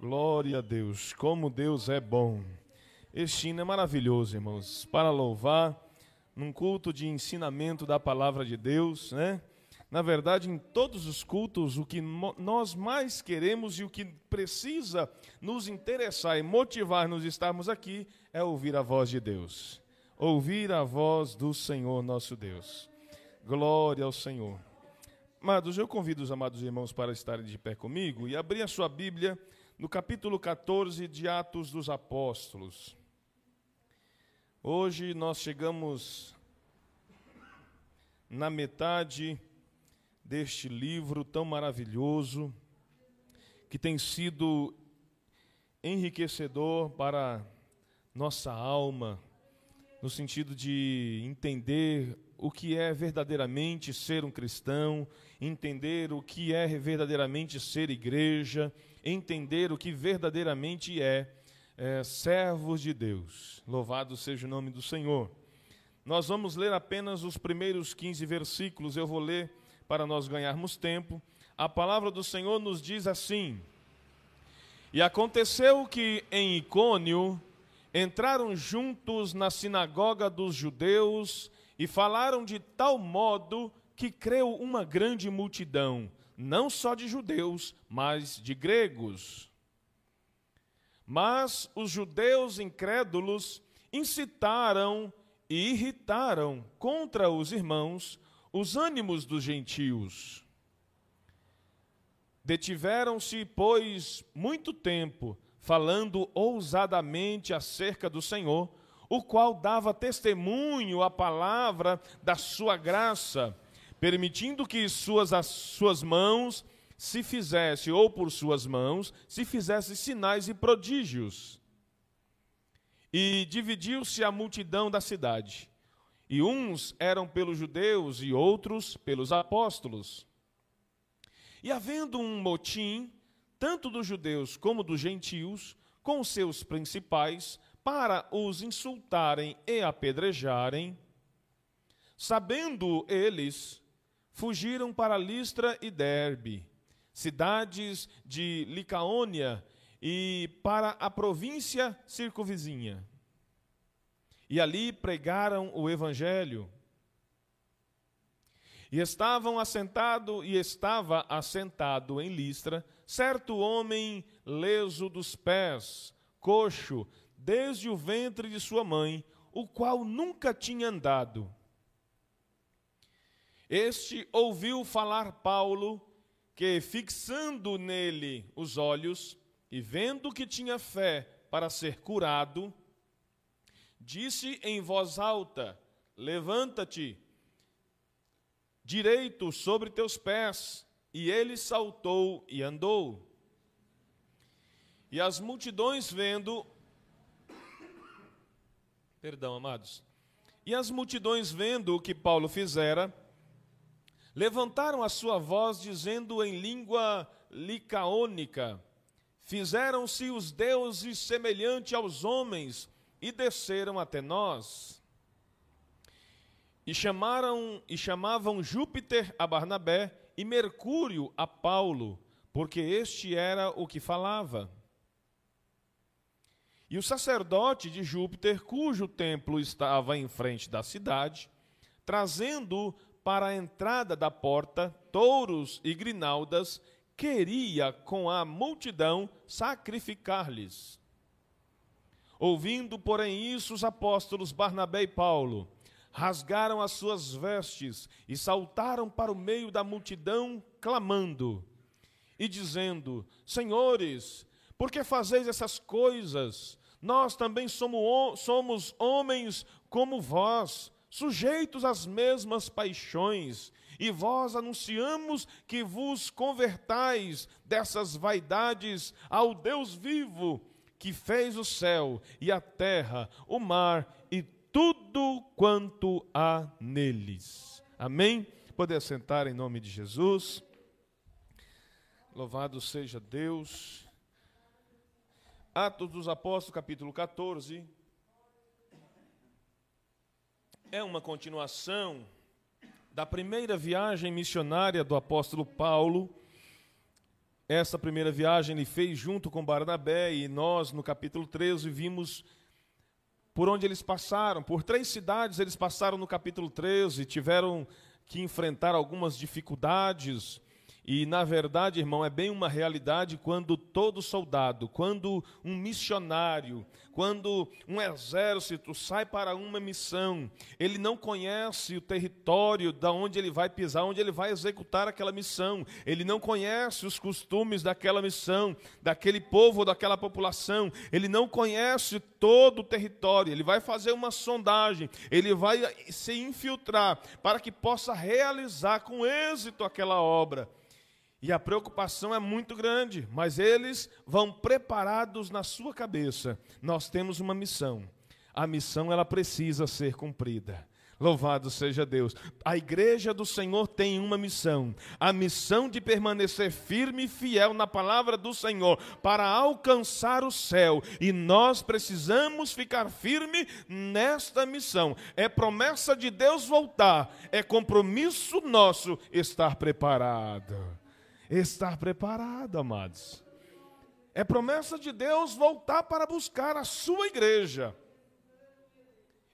Glória a Deus, como Deus é bom. Este hino é maravilhoso, irmãos, para louvar num culto de ensinamento da palavra de Deus, né? Na verdade, em todos os cultos, o que nós mais queremos e o que precisa nos interessar e motivar-nos estarmos aqui é ouvir a voz de Deus. Ouvir a voz do Senhor nosso Deus. Glória ao Senhor. Amados, eu convido os amados irmãos para estarem de pé comigo e abrir a sua Bíblia no capítulo 14 de Atos dos Apóstolos. Hoje nós chegamos na metade deste livro tão maravilhoso, que tem sido enriquecedor para nossa alma, no sentido de entender o que é verdadeiramente ser um cristão, entender o que é verdadeiramente ser igreja, entender o que verdadeiramente é, é servos de Deus. Louvado seja o nome do Senhor. Nós vamos ler apenas os primeiros 15 versículos, eu vou ler para nós ganharmos tempo. A palavra do Senhor nos diz assim: E aconteceu que em Icônio entraram juntos na sinagoga dos judeus e falaram de tal modo que creu uma grande multidão, não só de judeus, mas de gregos. Mas os judeus incrédulos incitaram e irritaram contra os irmãos os ânimos dos gentios. Detiveram-se, pois, muito tempo, falando ousadamente acerca do Senhor, o qual dava testemunho à palavra da sua graça, permitindo que suas, as suas mãos se fizesse, ou por suas mãos, se fizesse sinais e prodígios. E dividiu-se a multidão da cidade e uns eram pelos judeus e outros pelos apóstolos. E havendo um motim, tanto dos judeus como dos gentios, com seus principais, para os insultarem e apedrejarem, sabendo eles, fugiram para Listra e Derbe, cidades de Licaônia, e para a província circunvizinha e ali pregaram o evangelho. E estavam assentado e estava assentado em Listra certo homem leso dos pés, coxo, desde o ventre de sua mãe, o qual nunca tinha andado. Este ouviu falar Paulo, que fixando nele os olhos e vendo que tinha fé para ser curado, disse em voz alta: Levanta-te, direito sobre teus pés. E ele saltou e andou. E as multidões vendo. Perdão, amados. E as multidões vendo o que Paulo fizera, levantaram a sua voz, dizendo em língua licaônica: Fizeram-se os deuses semelhante aos homens e desceram até nós. E chamaram e chamavam Júpiter a Barnabé e Mercúrio a Paulo, porque este era o que falava. E o sacerdote de Júpiter, cujo templo estava em frente da cidade, trazendo para a entrada da porta touros e grinaldas, queria com a multidão sacrificar-lhes. Ouvindo, porém, isso, os apóstolos Barnabé e Paulo rasgaram as suas vestes e saltaram para o meio da multidão, clamando e dizendo: Senhores, por que fazeis essas coisas? Nós também somos, somos homens como vós, sujeitos às mesmas paixões. E vós anunciamos que vos convertais dessas vaidades ao Deus vivo que fez o céu e a terra, o mar e tudo quanto há neles. Amém? Poder sentar em nome de Jesus. Louvado seja Deus. Atos dos Apóstolos, capítulo 14. É uma continuação da primeira viagem missionária do apóstolo Paulo Essa primeira viagem ele fez junto com Barnabé e nós, no capítulo 13, vimos por onde eles passaram. Por três cidades eles passaram no capítulo 13, tiveram que enfrentar algumas dificuldades. E, na verdade, irmão, é bem uma realidade quando todo soldado, quando um missionário, quando um exército sai para uma missão, ele não conhece o território da onde ele vai pisar, onde ele vai executar aquela missão. Ele não conhece os costumes daquela missão, daquele povo, daquela população. Ele não conhece todo o território. Ele vai fazer uma sondagem, ele vai se infiltrar para que possa realizar com êxito aquela obra. E a preocupação é muito grande, mas eles vão preparados na sua cabeça. Nós temos uma missão. A missão ela precisa ser cumprida. Louvado seja Deus. A igreja do Senhor tem uma missão: a missão de permanecer firme e fiel na palavra do Senhor para alcançar o céu. E nós precisamos ficar firme nesta missão. É promessa de Deus voltar, é compromisso nosso estar preparado estar preparado, amados. É promessa de Deus voltar para buscar a sua igreja.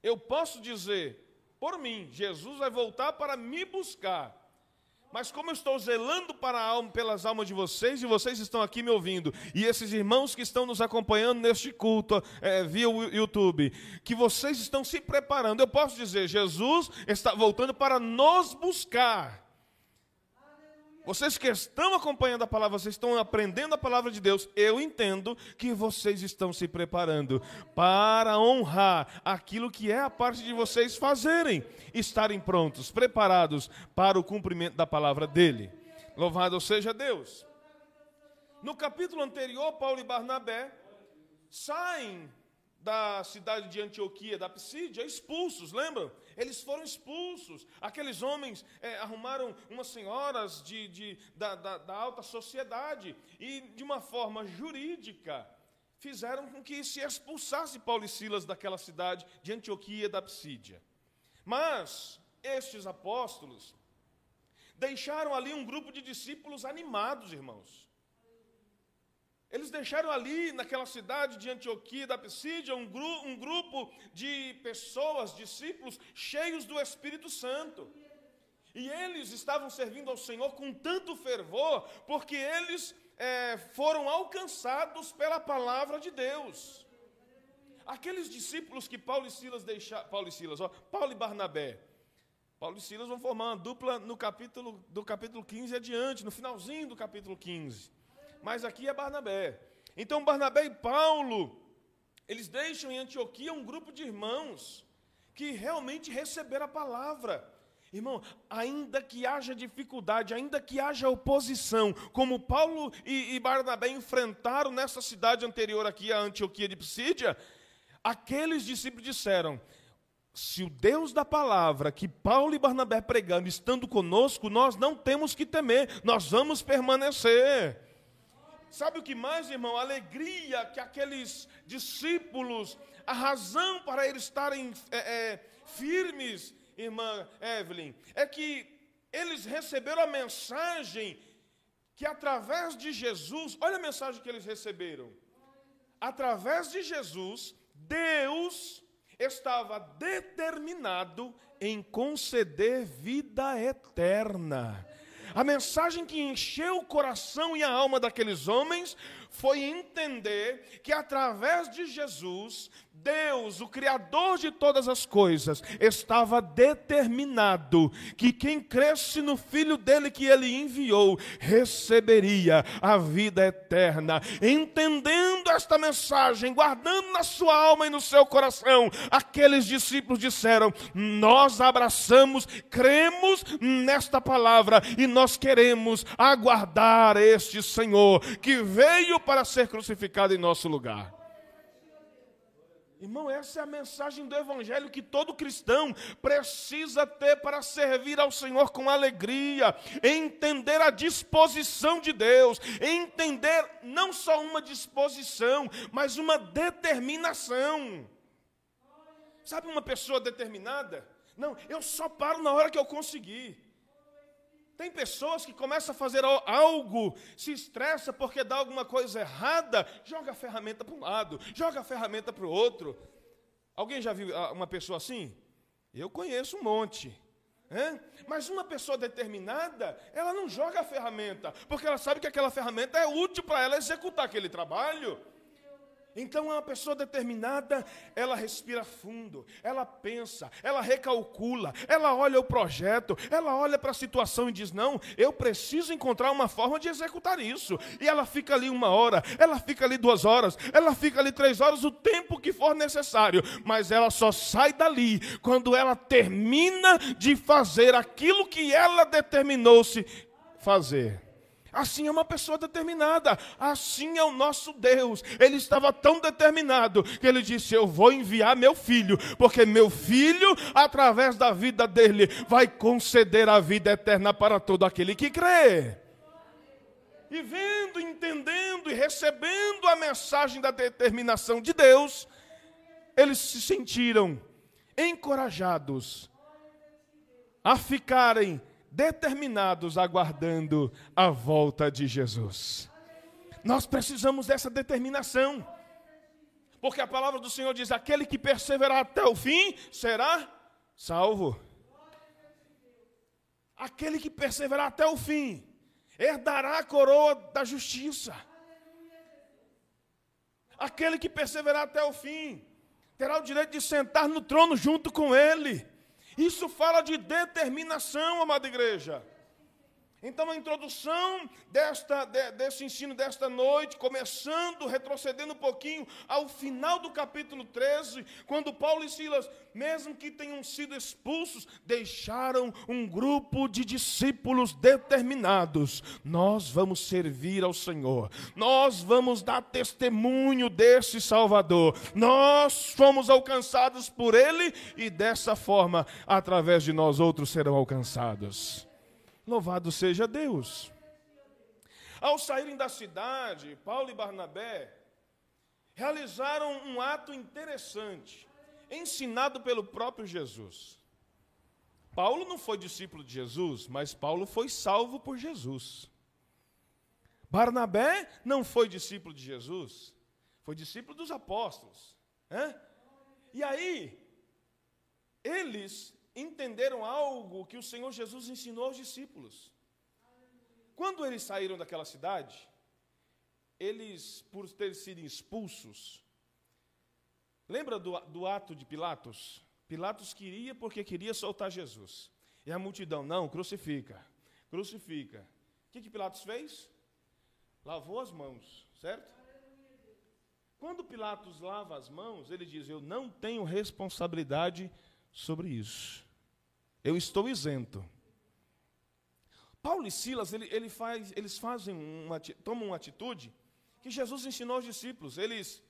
Eu posso dizer, por mim, Jesus vai voltar para me buscar. Mas como eu estou zelando para alma, pelas almas de vocês, e vocês estão aqui me ouvindo, e esses irmãos que estão nos acompanhando neste culto é, via o YouTube, que vocês estão se preparando, eu posso dizer, Jesus está voltando para nos buscar. Vocês que estão acompanhando a palavra, vocês estão aprendendo a palavra de Deus, eu entendo que vocês estão se preparando para honrar aquilo que é a parte de vocês fazerem, estarem prontos, preparados para o cumprimento da palavra dele. Louvado seja Deus. No capítulo anterior, Paulo e Barnabé saem da cidade de Antioquia, da Psídia, expulsos, lembram? Eles foram expulsos. Aqueles homens é, arrumaram umas senhoras de, de da, da, da, alta sociedade e, de uma forma jurídica, fizeram com que se expulsasse Paulo e Silas daquela cidade de Antioquia, da Psídia. Mas estes apóstolos deixaram ali um grupo de discípulos animados, irmãos. Eles deixaram ali, naquela cidade de Antioquia da Pisídia, um, gru um grupo de pessoas, discípulos, cheios do Espírito Santo. E eles estavam servindo ao Senhor com tanto fervor, porque eles é, foram alcançados pela palavra de Deus. Aqueles discípulos que Paulo e Silas deixaram, Paulo e Silas, ó, Paulo e Barnabé, Paulo e Silas vão formar uma dupla no capítulo, do capítulo 15 adiante, no finalzinho do capítulo 15 mas aqui é Barnabé. Então Barnabé e Paulo, eles deixam em Antioquia um grupo de irmãos que realmente receberam a palavra. Irmão, ainda que haja dificuldade, ainda que haja oposição, como Paulo e, e Barnabé enfrentaram nessa cidade anterior aqui, a Antioquia de Psídia, aqueles discípulos disseram: se o Deus da palavra que Paulo e Barnabé pregando, estando conosco, nós não temos que temer, nós vamos permanecer. Sabe o que mais, irmão? A alegria que aqueles discípulos, a razão para eles estarem é, é, firmes, irmã Evelyn, é que eles receberam a mensagem que através de Jesus, olha a mensagem que eles receberam. Através de Jesus, Deus estava determinado em conceder vida eterna. A mensagem que encheu o coração e a alma daqueles homens foi entender que através de Jesus, Deus, o Criador de todas as coisas, estava determinado que quem cresce no Filho dele que ele enviou receberia a vida eterna. Entendendo esta mensagem, guardando na sua alma e no seu coração, aqueles discípulos disseram: Nós abraçamos, cremos nesta palavra e nós queremos aguardar este Senhor que veio para ser crucificado em nosso lugar. Irmão, essa é a mensagem do Evangelho que todo cristão precisa ter para servir ao Senhor com alegria, entender a disposição de Deus, entender não só uma disposição, mas uma determinação. Sabe uma pessoa determinada? Não, eu só paro na hora que eu conseguir. Tem pessoas que começam a fazer algo, se estressa porque dá alguma coisa errada, joga a ferramenta para um lado, joga a ferramenta para o outro. Alguém já viu ah, uma pessoa assim? Eu conheço um monte. Mas uma pessoa determinada, ela não joga a ferramenta, porque ela sabe que aquela ferramenta é útil para ela executar aquele trabalho. Então, uma pessoa determinada, ela respira fundo, ela pensa, ela recalcula, ela olha o projeto, ela olha para a situação e diz: Não, eu preciso encontrar uma forma de executar isso. E ela fica ali uma hora, ela fica ali duas horas, ela fica ali três horas, o tempo que for necessário, mas ela só sai dali quando ela termina de fazer aquilo que ela determinou-se fazer. Assim é uma pessoa determinada, assim é o nosso Deus. Ele estava tão determinado que ele disse: Eu vou enviar meu filho, porque meu filho, através da vida dele, vai conceder a vida eterna para todo aquele que crê. E vendo, entendendo e recebendo a mensagem da determinação de Deus, eles se sentiram encorajados a ficarem determinados aguardando a volta de Jesus. Nós precisamos dessa determinação. Porque a palavra do Senhor diz: aquele que perseverar até o fim será salvo. Aquele que perseverar até o fim herdará a coroa da justiça. Aquele que perseverar até o fim terá o direito de sentar no trono junto com ele. Isso fala de determinação, amada igreja. Então, a introdução desta, de, desse ensino desta noite, começando, retrocedendo um pouquinho ao final do capítulo 13, quando Paulo e Silas, mesmo que tenham sido expulsos, deixaram um grupo de discípulos determinados. Nós vamos servir ao Senhor, nós vamos dar testemunho desse Salvador, nós fomos alcançados por Ele e dessa forma, através de nós, outros serão alcançados. Louvado seja Deus. Ao saírem da cidade, Paulo e Barnabé realizaram um ato interessante, ensinado pelo próprio Jesus. Paulo não foi discípulo de Jesus, mas Paulo foi salvo por Jesus. Barnabé não foi discípulo de Jesus, foi discípulo dos apóstolos. Né? E aí, eles entenderam algo que o Senhor Jesus ensinou aos discípulos. Quando eles saíram daquela cidade, eles, por terem sido expulsos, lembra do, do ato de Pilatos? Pilatos queria porque queria soltar Jesus. E a multidão, não, crucifica, crucifica. O que, que Pilatos fez? Lavou as mãos, certo? Quando Pilatos lava as mãos, ele diz: Eu não tenho responsabilidade sobre isso. Eu estou isento. Paulo e Silas, ele, ele faz, eles fazem uma, tomam uma atitude que Jesus ensinou aos discípulos. Eles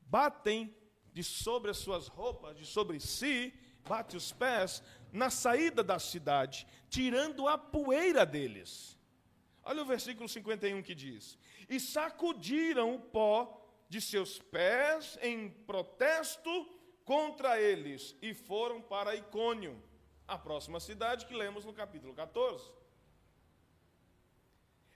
batem de sobre as suas roupas, de sobre si, bate os pés na saída da cidade, tirando a poeira deles. Olha o versículo 51 que diz: E sacudiram o pó de seus pés em protesto contra eles e foram para Icônio, a próxima cidade que lemos no capítulo 14.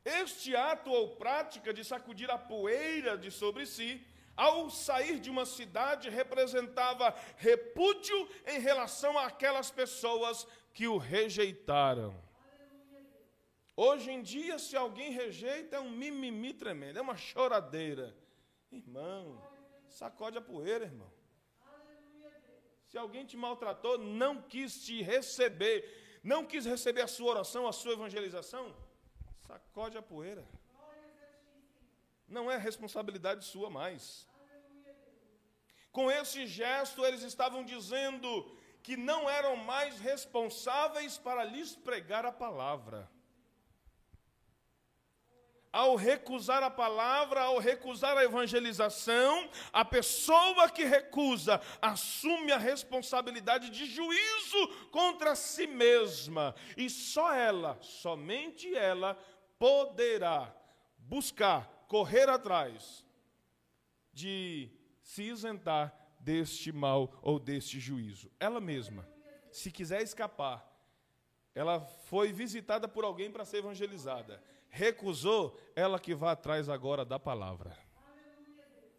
Este ato ou prática de sacudir a poeira de sobre si, ao sair de uma cidade, representava repúdio em relação àquelas pessoas que o rejeitaram. Hoje em dia, se alguém rejeita, é um mimimi tremendo, é uma choradeira. Irmão, sacode a poeira, irmão. Se alguém te maltratou, não quis te receber, não quis receber a sua oração, a sua evangelização, sacode a poeira. Não é responsabilidade sua mais. Com esse gesto, eles estavam dizendo que não eram mais responsáveis para lhes pregar a palavra ao recusar a palavra, ao recusar a evangelização, a pessoa que recusa assume a responsabilidade de juízo contra si mesma. E só ela, somente ela, poderá buscar, correr atrás de se isentar deste mal ou deste juízo. Ela mesma, se quiser escapar, ela foi visitada por alguém para ser evangelizada. Recusou, ela que vai atrás agora da palavra.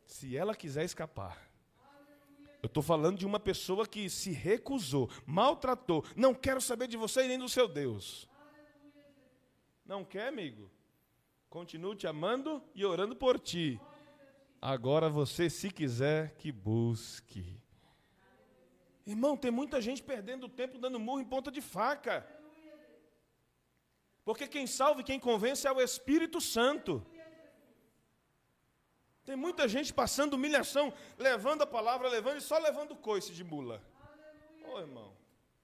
Se ela quiser escapar. Eu estou falando de uma pessoa que se recusou, maltratou, não quero saber de você e nem do seu Deus. Não quer, amigo? Continuo te amando e orando por ti. Agora você, se quiser, que busque. Irmão, tem muita gente perdendo tempo dando murro em ponta de faca. Porque quem salva e quem convence é o Espírito Santo. Tem muita gente passando humilhação, levando a palavra, levando e só levando coice de mula. Ô oh, irmão,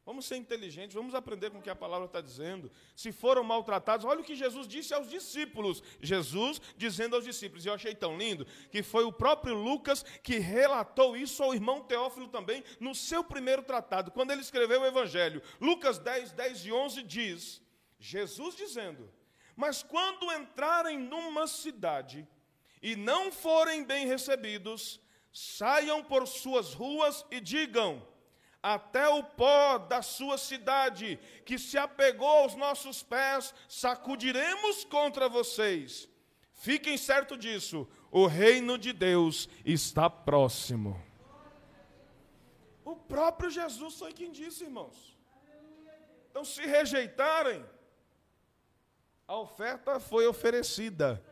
vamos ser inteligentes, vamos aprender com o que a palavra está dizendo. Se foram maltratados, olha o que Jesus disse aos discípulos. Jesus dizendo aos discípulos, e eu achei tão lindo, que foi o próprio Lucas que relatou isso ao irmão Teófilo também, no seu primeiro tratado, quando ele escreveu o Evangelho. Lucas 10, 10 e 11 diz: Jesus dizendo, mas quando entrarem numa cidade, e não forem bem recebidos, saiam por suas ruas e digam: até o pó da sua cidade, que se apegou aos nossos pés, sacudiremos contra vocês. Fiquem certo disso, o reino de Deus está próximo. O próprio Jesus foi quem disse, irmãos. Então, se rejeitarem, a oferta foi oferecida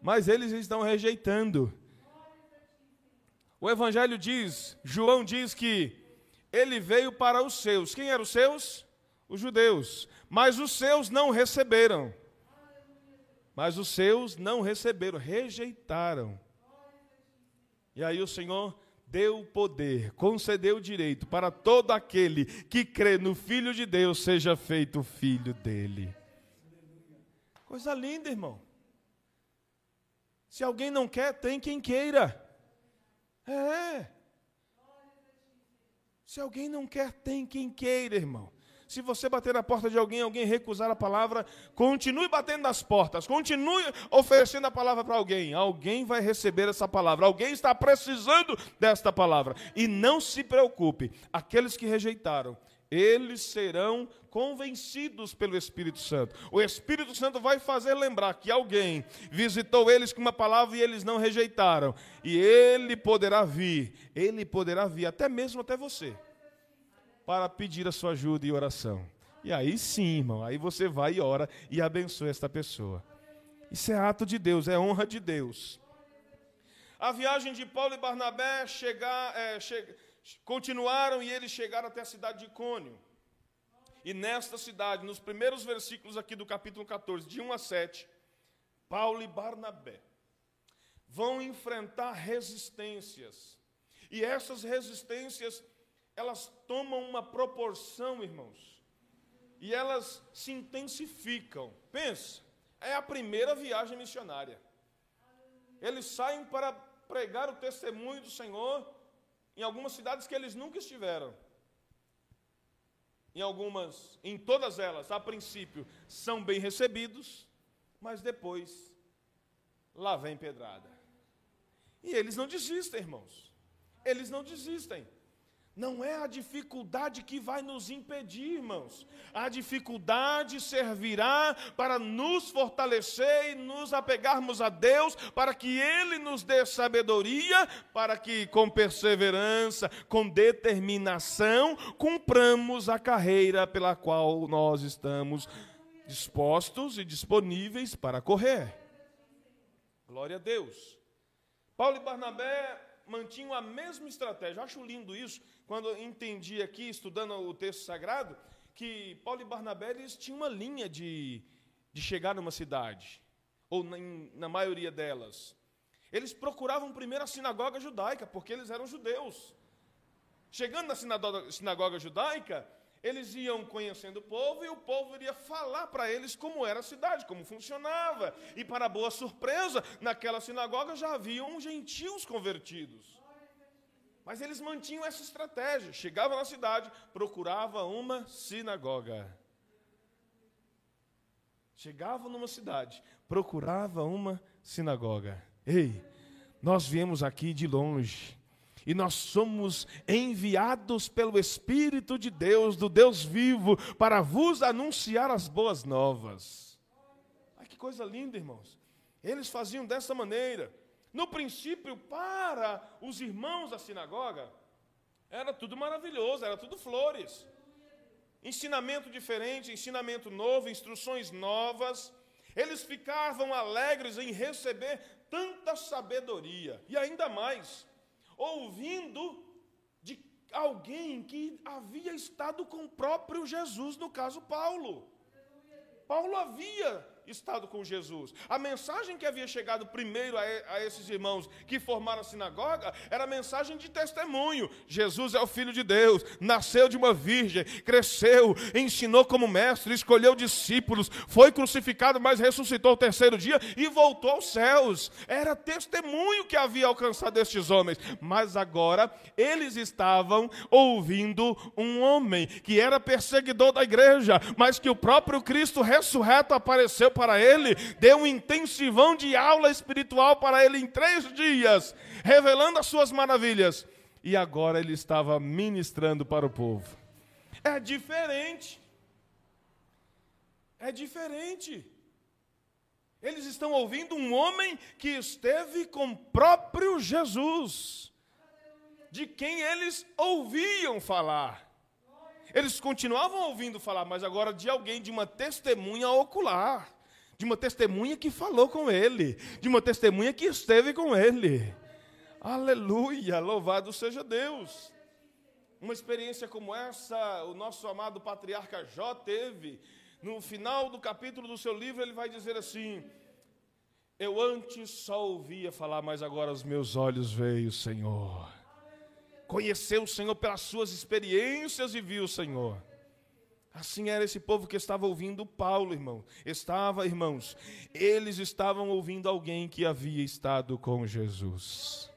mas eles estão rejeitando. O Evangelho diz, João diz que ele veio para os seus. Quem eram os seus? Os judeus. Mas os seus não receberam. Mas os seus não receberam, rejeitaram. E aí o Senhor deu poder, concedeu o direito para todo aquele que crê no Filho de Deus seja feito filho dele. Coisa linda, irmão. Se alguém não quer, tem quem queira. É. Se alguém não quer, tem quem queira, irmão. Se você bater na porta de alguém, alguém recusar a palavra, continue batendo nas portas, continue oferecendo a palavra para alguém. Alguém vai receber essa palavra, alguém está precisando desta palavra. E não se preocupe, aqueles que rejeitaram, eles serão convencidos pelo Espírito Santo. O Espírito Santo vai fazer lembrar que alguém visitou eles com uma palavra e eles não rejeitaram. E ele poderá vir, ele poderá vir até mesmo até você, para pedir a sua ajuda e oração. E aí sim, irmão, aí você vai e ora e abençoa esta pessoa. Isso é ato de Deus, é honra de Deus. A viagem de Paulo e Barnabé chegar, é, continuaram e eles chegaram até a cidade de Icônio. E nesta cidade, nos primeiros versículos aqui do capítulo 14, de 1 a 7, Paulo e Barnabé vão enfrentar resistências. E essas resistências, elas tomam uma proporção, irmãos. E elas se intensificam. Pensa, é a primeira viagem missionária. Eles saem para pregar o testemunho do Senhor em algumas cidades que eles nunca estiveram. Em algumas, em todas elas, a princípio, são bem recebidos, mas depois lá vem pedrada. E eles não desistem, irmãos. Eles não desistem. Não é a dificuldade que vai nos impedir, irmãos. A dificuldade servirá para nos fortalecer e nos apegarmos a Deus, para que Ele nos dê sabedoria, para que com perseverança, com determinação, cumpramos a carreira pela qual nós estamos dispostos e disponíveis para correr. Glória a Deus. Paulo e Barnabé mantinham a mesma estratégia. Eu acho lindo isso, quando entendi aqui, estudando o texto sagrado, que Paulo e Barnabé eles tinham uma linha de, de chegar numa cidade, ou na, na maioria delas. Eles procuravam primeiro a sinagoga judaica, porque eles eram judeus. Chegando na sinagoga, sinagoga judaica, eles iam conhecendo o povo e o povo iria falar para eles como era a cidade, como funcionava. E para boa surpresa, naquela sinagoga já haviam gentios convertidos. Mas eles mantinham essa estratégia. Chegava na cidade, procurava uma sinagoga. Chegava numa cidade, procurava uma sinagoga. Ei, nós viemos aqui de longe E nós somos enviados pelo Espírito de Deus, do Deus vivo, para vos anunciar as boas novas. Ai, que coisa linda, irmãos. Eles faziam dessa maneira. No princípio, para os irmãos da sinagoga, era tudo maravilhoso, era tudo flores. Ensinamento diferente, ensinamento novo, instruções novas. Eles ficavam alegres em receber tanta sabedoria. E ainda mais, ouvindo de alguém que havia estado com o próprio Jesus, no caso Paulo. Paulo havia estado com Jesus. A mensagem que havia chegado primeiro a, a, esses irmãos que formaram a sinagoga era a mensagem de testemunho. Jesus é o Filho de Deus, nasceu de uma virgem, cresceu, ensinou como mestre, escolheu discípulos, foi crucificado, mas ressuscitou o terceiro dia e voltou aos céus. Era testemunho que havia alcançado estes homens. Mas agora eles estavam ouvindo um homem que era perseguidor da igreja, mas que o próprio Cristo ressurreto apareceu para ele, deu um intensivão de aula espiritual para ele em três dias, revelando as suas maravilhas. E agora ele estava ministrando para o povo. É diferente. É diferente. Eles estão ouvindo um homem que esteve com o próprio Jesus, de quem eles ouviam falar. Eles continuavam ouvindo falar, mas agora de alguém, de uma testemunha ocular de uma testemunha que falou com ele, de uma testemunha que esteve com ele. Aleluia, louvado seja Deus. Uma experiência como essa, o nosso amado patriarca Jó teve. No final do capítulo do seu livro, ele vai dizer assim: Eu antes só ouvia falar, mas agora os meus olhos veem o Senhor. Conheceu o Senhor pelas suas experiências e viu o Senhor. Assim era esse povo que estava ouvindo Paulo, irmão. Estava, irmãos, eles estavam ouvindo alguém que havia estado com Jesus.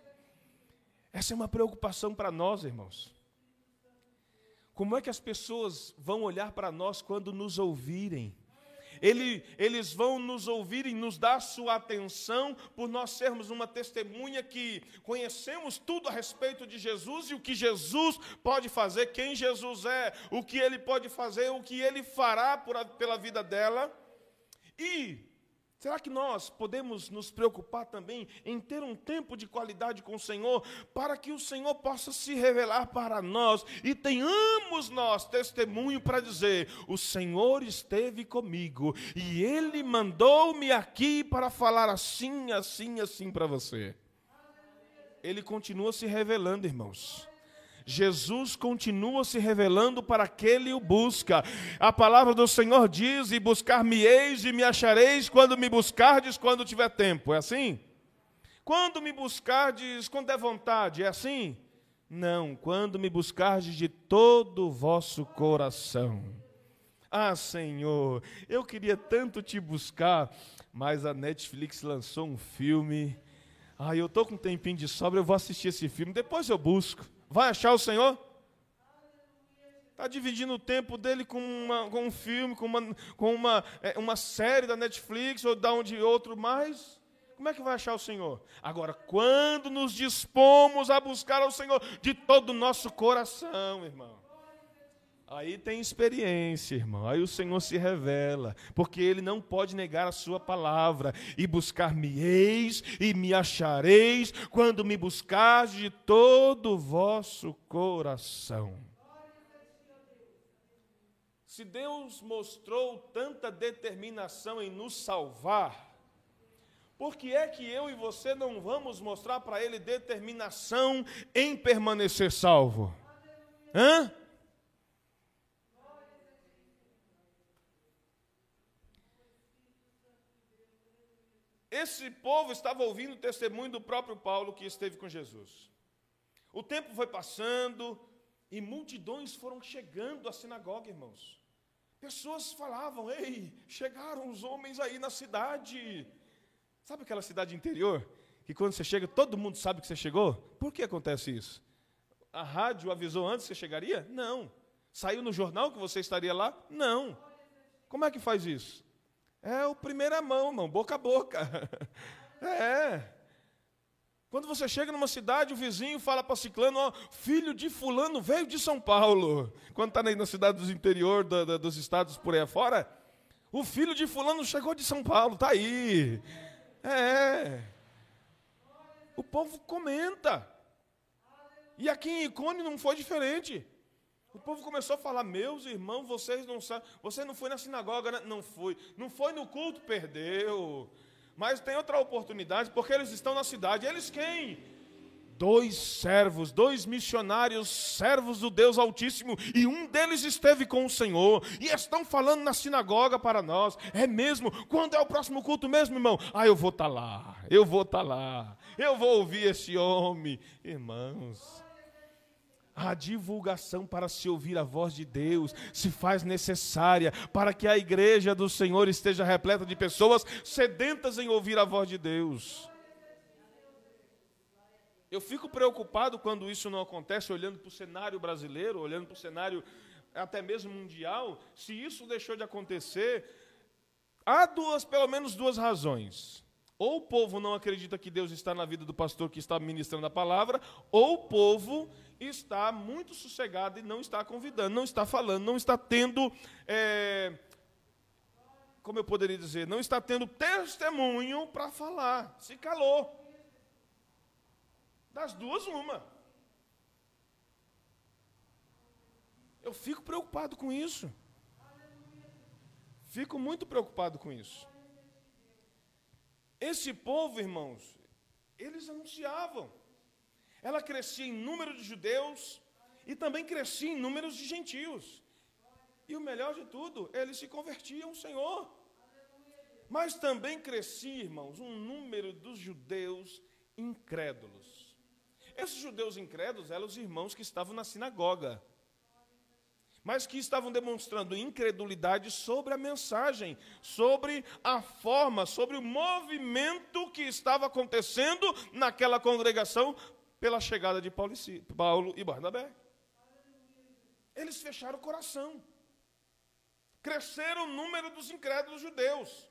Essa é uma preocupação para nós, irmãos. Como é que as pessoas vão olhar para nós quando nos ouvirem? Ele, eles vão nos ouvir e nos dar sua atenção por nós sermos uma testemunha que conhecemos tudo a respeito de Jesus e o que Jesus pode fazer, quem Jesus é, o que ele pode fazer, o que ele fará por, pela vida dela. E Será que nós podemos nos preocupar também em ter um tempo de qualidade com o Senhor, para que o Senhor possa se revelar para nós e tenhamos nós testemunho para dizer: o Senhor esteve comigo e Ele mandou-me aqui para falar assim, assim, assim para você? Ele continua se revelando, irmãos. Jesus continua se revelando para aquele o busca. A palavra do Senhor diz: E buscar-me-eis e me achareis quando me buscardes, quando tiver tempo. É assim? Quando me buscardes, quando der vontade. É assim? Não, quando me buscardes de todo o vosso coração. Ah, Senhor, eu queria tanto te buscar, mas a Netflix lançou um filme. Ah, eu estou com um tempinho de sobra, eu vou assistir esse filme, depois eu busco. Vai achar o Senhor? Está dividindo o tempo dele com, uma, com um filme, com, uma, com uma, é, uma série da Netflix ou da onde outro mais. Como é que vai achar o Senhor? Agora, quando nos dispomos a buscar ao Senhor de todo o nosso coração, irmão. Aí tem experiência, irmão. Aí o Senhor se revela, porque ele não pode negar a sua palavra. E buscar-me-eis e me achareis quando me buscardes de todo o vosso coração. Se Deus mostrou tanta determinação em nos salvar, por que é que eu e você não vamos mostrar para Ele determinação em permanecer salvo? Hã? Esse povo estava ouvindo o testemunho do próprio Paulo que esteve com Jesus. O tempo foi passando e multidões foram chegando à sinagoga, irmãos. Pessoas falavam: Ei, chegaram os homens aí na cidade. Sabe aquela cidade interior? Que quando você chega, todo mundo sabe que você chegou? Por que acontece isso? A rádio avisou antes que você chegaria? Não. Saiu no jornal que você estaria lá? Não. Como é que faz isso? É o primeira mão, irmão, boca a boca. É. Quando você chega numa cidade, o vizinho fala para ciclano, ó, filho de fulano veio de São Paulo. Quando está na cidade dos interior dos estados por aí afora, o filho de fulano chegou de São Paulo, está aí. É. O povo comenta. E aqui em Icone não foi diferente. O povo começou a falar: Meus irmãos, vocês não sabem. Você não foi na sinagoga? Né? Não foi. Não foi no culto? Perdeu. Mas tem outra oportunidade, porque eles estão na cidade. Eles quem? Dois servos, dois missionários, servos do Deus Altíssimo, e um deles esteve com o Senhor, e estão falando na sinagoga para nós. É mesmo? Quando é o próximo culto mesmo, irmão? Ah, eu vou estar tá lá, eu vou estar tá lá, eu vou ouvir esse homem. Irmãos, a divulgação para se ouvir a voz de Deus se faz necessária para que a igreja do Senhor esteja repleta de pessoas sedentas em ouvir a voz de Deus. Eu fico preocupado quando isso não acontece, olhando para o cenário brasileiro, olhando para o cenário até mesmo mundial, se isso deixou de acontecer, há duas, pelo menos duas razões. Ou o povo não acredita que Deus está na vida do pastor que está ministrando a palavra, ou o povo está muito sossegado e não está convidando, não está falando, não está tendo, é, como eu poderia dizer, não está tendo testemunho para falar, se calou. Das duas, uma. Eu fico preocupado com isso. Fico muito preocupado com isso. Esse povo, irmãos, eles anunciavam. Ela crescia em número de judeus e também crescia em números de gentios. E o melhor de tudo, eles se convertiam ao Senhor. Mas também crescia, irmãos, um número dos judeus incrédulos. Esses judeus incrédulos eram os irmãos que estavam na sinagoga mas que estavam demonstrando incredulidade sobre a mensagem, sobre a forma, sobre o movimento que estava acontecendo naquela congregação pela chegada de Paulo e Barnabé. Eles fecharam o coração. Cresceram o número dos incrédulos judeus.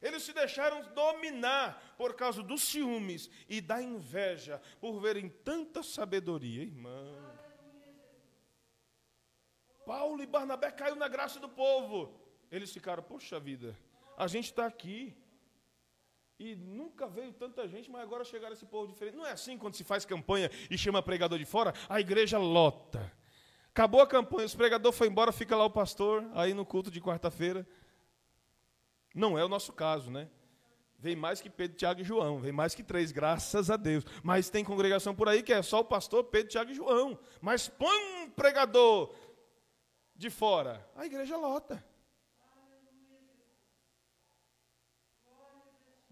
Eles se deixaram dominar por causa dos ciúmes e da inveja, por verem tanta sabedoria, irmão. Paulo e Barnabé caiu na graça do povo. Eles ficaram, poxa vida, a gente está aqui. E nunca veio tanta gente, mas agora chegaram esse povo diferente. Não é assim quando se faz campanha e chama pregador de fora? A igreja lota. Acabou a campanha, o pregador foi embora, fica lá o pastor, aí no culto de quarta-feira. Não é o nosso caso, né? Vem mais que Pedro, Tiago e João, vem mais que três, graças a Deus. Mas tem congregação por aí que é só o pastor, Pedro, Tiago e João. Mas põe um pregador de fora, a igreja lota.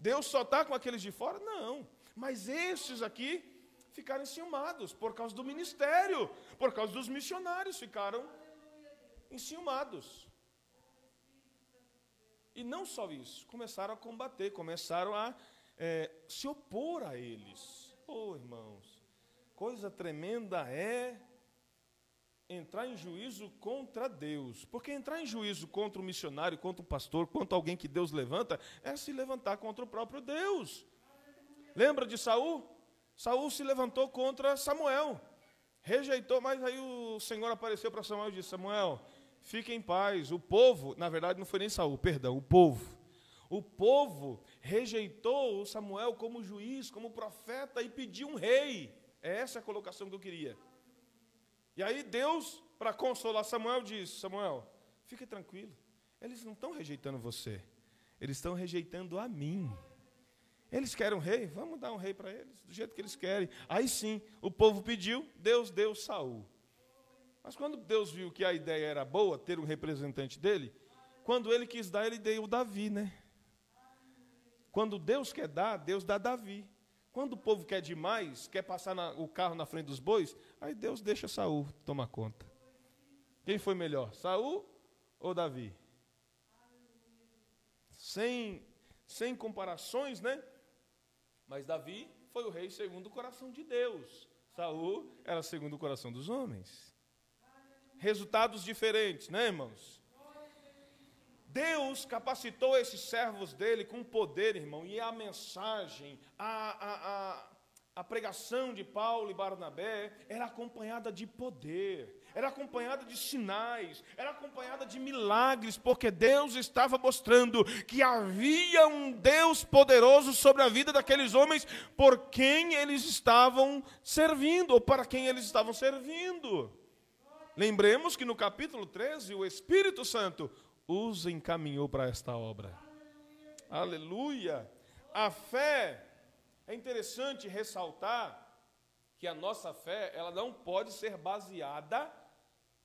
Deus só está com aqueles de fora? Não. Mas esses aqui ficaram enciumados por causa do ministério, por causa dos missionários, ficaram enciumados. E não só isso, começaram a combater, começaram a é, se opor a eles. Oh, irmãos, coisa tremenda é entrar em juízo contra Deus. Porque entrar em juízo contra o missionário, contra o pastor, contra alguém que Deus levanta, é se levantar contra o próprio Deus. Lembra de Saul? Saul se levantou contra Samuel. Rejeitou, mas aí o Senhor apareceu para Samuel e disse: Samuel, fique em paz. O povo, na verdade não foi nem Saul, perdão, o povo. O povo rejeitou Samuel como juiz, como profeta e pediu um rei. É essa a colocação que eu queria. E aí Deus, para consolar Samuel, diz: Samuel, fique tranquilo. Eles não estão rejeitando você. Eles estão rejeitando a mim. Eles querem um rei? Vamos dar um rei para eles, do jeito que eles querem. Aí sim, o povo pediu, Deus deu Saul. Mas quando Deus viu que a ideia era boa, ter um representante dele, quando ele quis dar, ele deu Davi, né? Quando Deus quer dar, Deus dá Davi. Quando o povo quer demais, quer passar na, o carro na frente dos bois, aí Deus deixa Saul tomar conta. Quem foi melhor, Saul ou Davi? Sem, sem comparações, né? Mas Davi foi o rei segundo o coração de Deus. Saul era segundo o coração dos homens. Resultados diferentes, né, irmãos? Deus capacitou esses servos dele com poder, irmão, e a mensagem, a, a, a, a pregação de Paulo e Barnabé era acompanhada de poder, era acompanhada de sinais, era acompanhada de milagres, porque Deus estava mostrando que havia um Deus poderoso sobre a vida daqueles homens por quem eles estavam servindo, ou para quem eles estavam servindo. Lembremos que no capítulo 13, o Espírito Santo os encaminhou para esta obra. Aleluia! A fé, é interessante ressaltar que a nossa fé, ela não pode ser baseada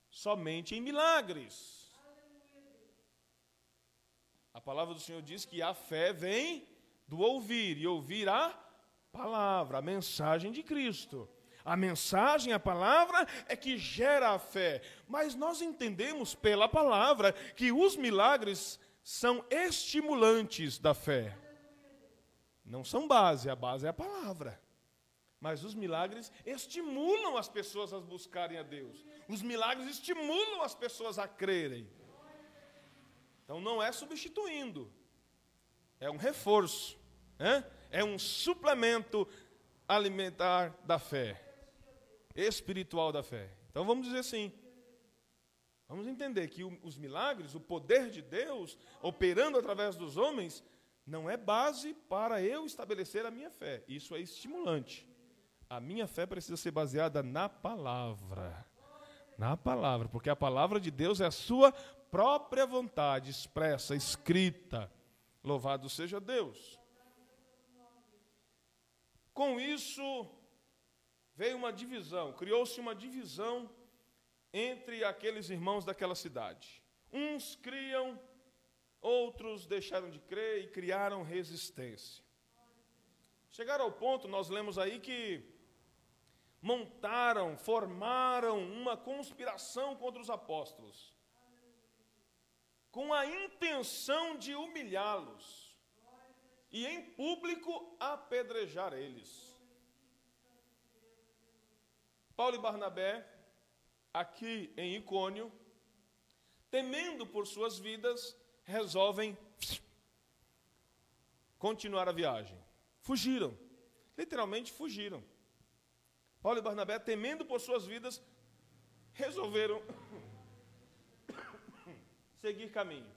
somente em milagres. A palavra do Senhor diz que a fé vem do ouvir, e ouvir a palavra, a mensagem de Cristo. A mensagem, a palavra é que gera a fé. Mas nós entendemos pela palavra que os milagres são estimulantes da fé. Não são base, a base é a palavra. Mas os milagres estimulam as pessoas a buscarem a Deus. Os milagres estimulam as pessoas a crerem. Então não é substituindo, é um reforço, é um suplemento alimentar da fé espiritual da fé. Então vamos dizer assim. Vamos entender que os milagres, o poder de Deus operando através dos homens, não é base para eu estabelecer a minha fé. Isso é estimulante. A minha fé precisa ser baseada na palavra. Na palavra, porque a palavra de Deus é a sua própria vontade expressa, escrita. Louvado seja Deus. Com isso, veio uma divisão, criou-se uma divisão entre aqueles irmãos daquela cidade. Uns criam, outros deixaram de crer e criaram resistência. Chegaram ao ponto, nós lemos aí que montaram, formaram uma conspiração contra os apóstolos, com a intenção de humilhá-los e em público apedrejar eles. Paulo e Barnabé, aqui em Icônio, temendo por suas vidas, resolvem continuar a viagem. Fugiram, literalmente fugiram. Paulo e Barnabé, temendo por suas vidas, resolveram seguir caminho.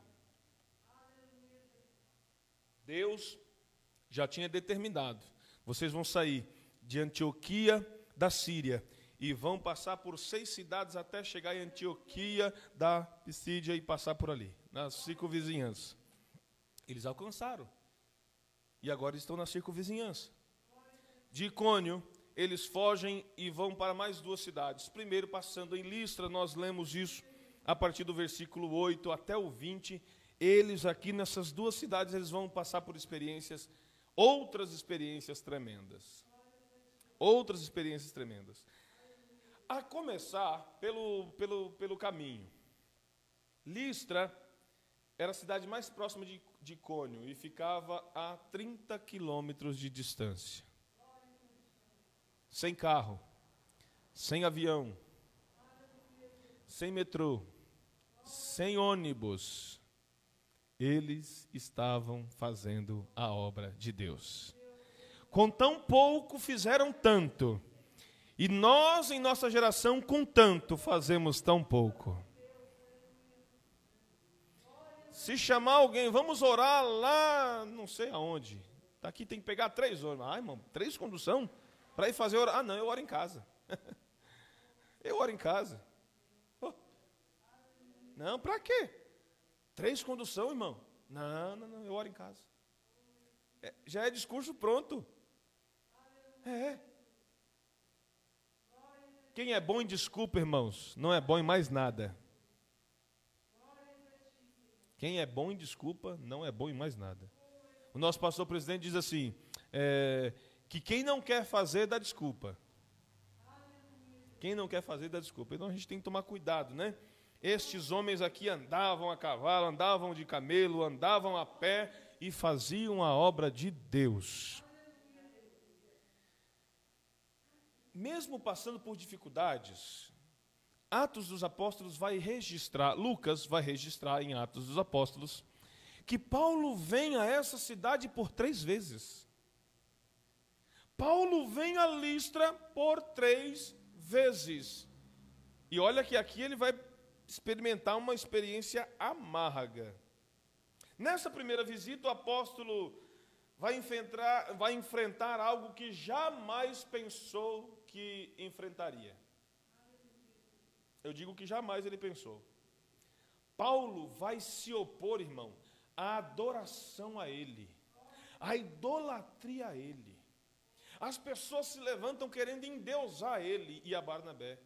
Deus já tinha determinado: vocês vão sair de Antioquia da Síria e vão passar por seis cidades até chegar em Antioquia da Pisídia e passar por ali, na circunvizinhança. Eles alcançaram. E agora estão na circunvizinhança. De Icônio, eles fogem e vão para mais duas cidades. Primeiro, passando em Listra, nós lemos isso a partir do versículo 8 até o 20. Eles aqui nessas duas cidades, eles vão passar por experiências, outras experiências tremendas. Outras experiências tremendas. A começar pelo, pelo, pelo caminho. Listra era a cidade mais próxima de, de Cônio e ficava a 30 quilômetros de distância. Sem carro, sem avião, sem metrô, sem ônibus, eles estavam fazendo a obra de Deus. Com tão pouco fizeram tanto e nós, em nossa geração, com tanto, fazemos tão pouco. Se chamar alguém, vamos orar lá, não sei aonde. Daqui tem que pegar três horas. Ah, irmão, três condução? Para ir fazer orar. Ah, não, eu oro em casa. eu oro em casa. Não, para quê? Três condução, irmão? Não, não, não, eu oro em casa. É, já é discurso pronto. É. Quem é bom em desculpa, irmãos, não é bom em mais nada. Quem é bom em desculpa, não é bom em mais nada. O nosso pastor presidente diz assim: é, que quem não quer fazer, dá desculpa. Quem não quer fazer, dá desculpa. Então a gente tem que tomar cuidado, né? Estes homens aqui andavam a cavalo, andavam de camelo, andavam a pé e faziam a obra de Deus. Mesmo passando por dificuldades, Atos dos Apóstolos vai registrar, Lucas vai registrar em Atos dos Apóstolos, que Paulo vem a essa cidade por três vezes. Paulo vem a Listra por três vezes. E olha que aqui ele vai experimentar uma experiência amarga. Nessa primeira visita, o apóstolo vai enfrentar, vai enfrentar algo que jamais pensou que enfrentaria. Eu digo que jamais ele pensou. Paulo vai se opor, irmão, à adoração a ele, à idolatria a ele. As pessoas se levantam querendo endeusar ele e a Barnabé.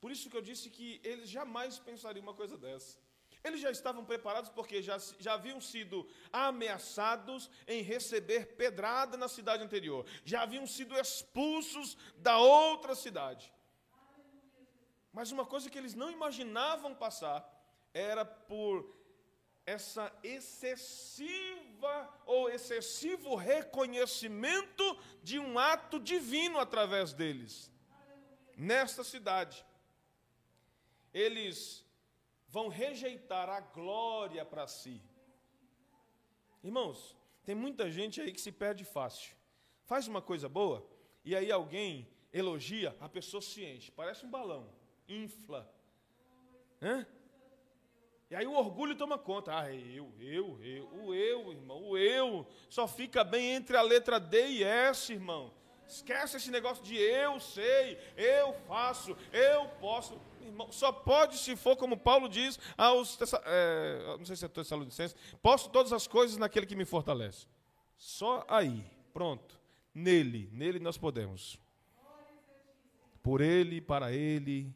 Por isso que eu disse que eles jamais pensariam uma coisa dessa. Eles já estavam preparados porque já, já haviam sido ameaçados em receber pedrada na cidade anterior, já haviam sido expulsos da outra cidade. Mas uma coisa que eles não imaginavam passar era por essa excessiva ou excessivo reconhecimento de um ato divino através deles. Nesta cidade, eles vão rejeitar a glória para si. Irmãos, tem muita gente aí que se perde fácil. Faz uma coisa boa e aí alguém elogia, a pessoa se enche, parece um balão, infla. Hã? E aí o orgulho toma conta. Ah, eu, eu, eu, o eu, irmão, o eu só fica bem entre a letra D e S, irmão. Esquece esse negócio de eu sei, eu faço, eu posso. Irmão, só pode se for, como Paulo diz aos, é, não sei se é Tessalonicenses, posso todas as coisas naquele que me fortalece. Só aí, pronto. Nele, nele nós podemos. Por ele, para ele,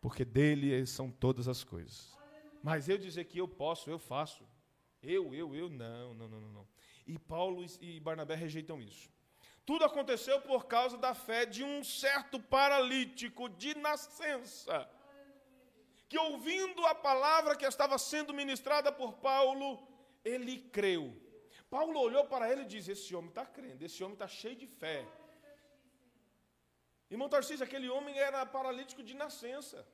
porque dele são todas as coisas. Mas eu dizer que eu posso, eu faço. Eu, eu, eu, não, não, não, não. E Paulo e Barnabé rejeitam isso. Tudo aconteceu por causa da fé de um certo paralítico de nascença, que ouvindo a palavra que estava sendo ministrada por Paulo, ele creu. Paulo olhou para ele e disse: Esse homem está crendo, esse homem está cheio de fé. Irmão Tarcísio, aquele homem era paralítico de nascença.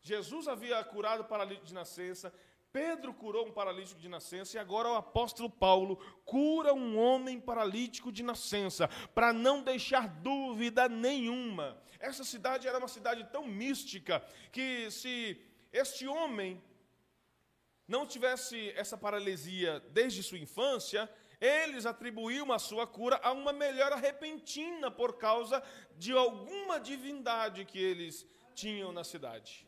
Jesus havia curado o paralítico de nascença, Pedro curou um paralítico de nascença e agora o apóstolo Paulo cura um homem paralítico de nascença, para não deixar dúvida nenhuma. Essa cidade era uma cidade tão mística que se este homem não tivesse essa paralisia desde sua infância, eles atribuíam a sua cura a uma melhora repentina por causa de alguma divindade que eles tinham na cidade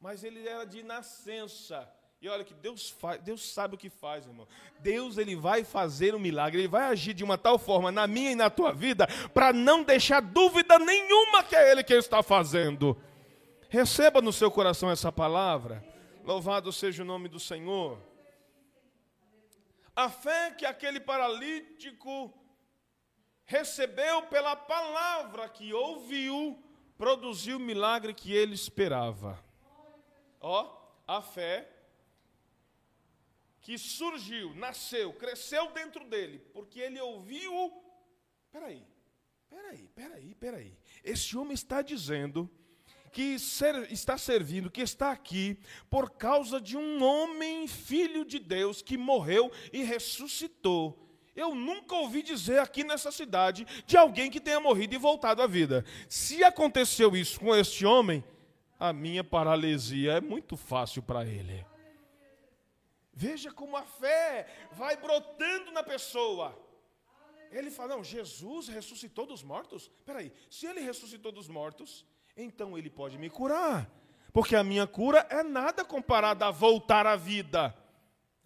mas ele era de nascença. E olha que Deus faz, Deus sabe o que faz, irmão. Deus ele vai fazer um milagre, ele vai agir de uma tal forma na minha e na tua vida para não deixar dúvida nenhuma que é ele que está fazendo. Receba no seu coração essa palavra. Louvado seja o nome do Senhor. A fé que aquele paralítico recebeu pela palavra que ouviu, produziu o milagre que ele esperava. Ó, a fé que surgiu, nasceu, cresceu dentro dele, porque ele ouviu. Peraí, peraí, peraí, peraí. Esse homem está dizendo que ser, está servindo, que está aqui, por causa de um homem, filho de Deus, que morreu e ressuscitou. Eu nunca ouvi dizer aqui nessa cidade de alguém que tenha morrido e voltado à vida. Se aconteceu isso com este homem, a minha paralisia é muito fácil para ele. Veja como a fé vai brotando na pessoa. Ele fala: Não, Jesus ressuscitou dos mortos. Espera aí, se ele ressuscitou dos mortos, então ele pode me curar. Porque a minha cura é nada comparada a voltar à vida.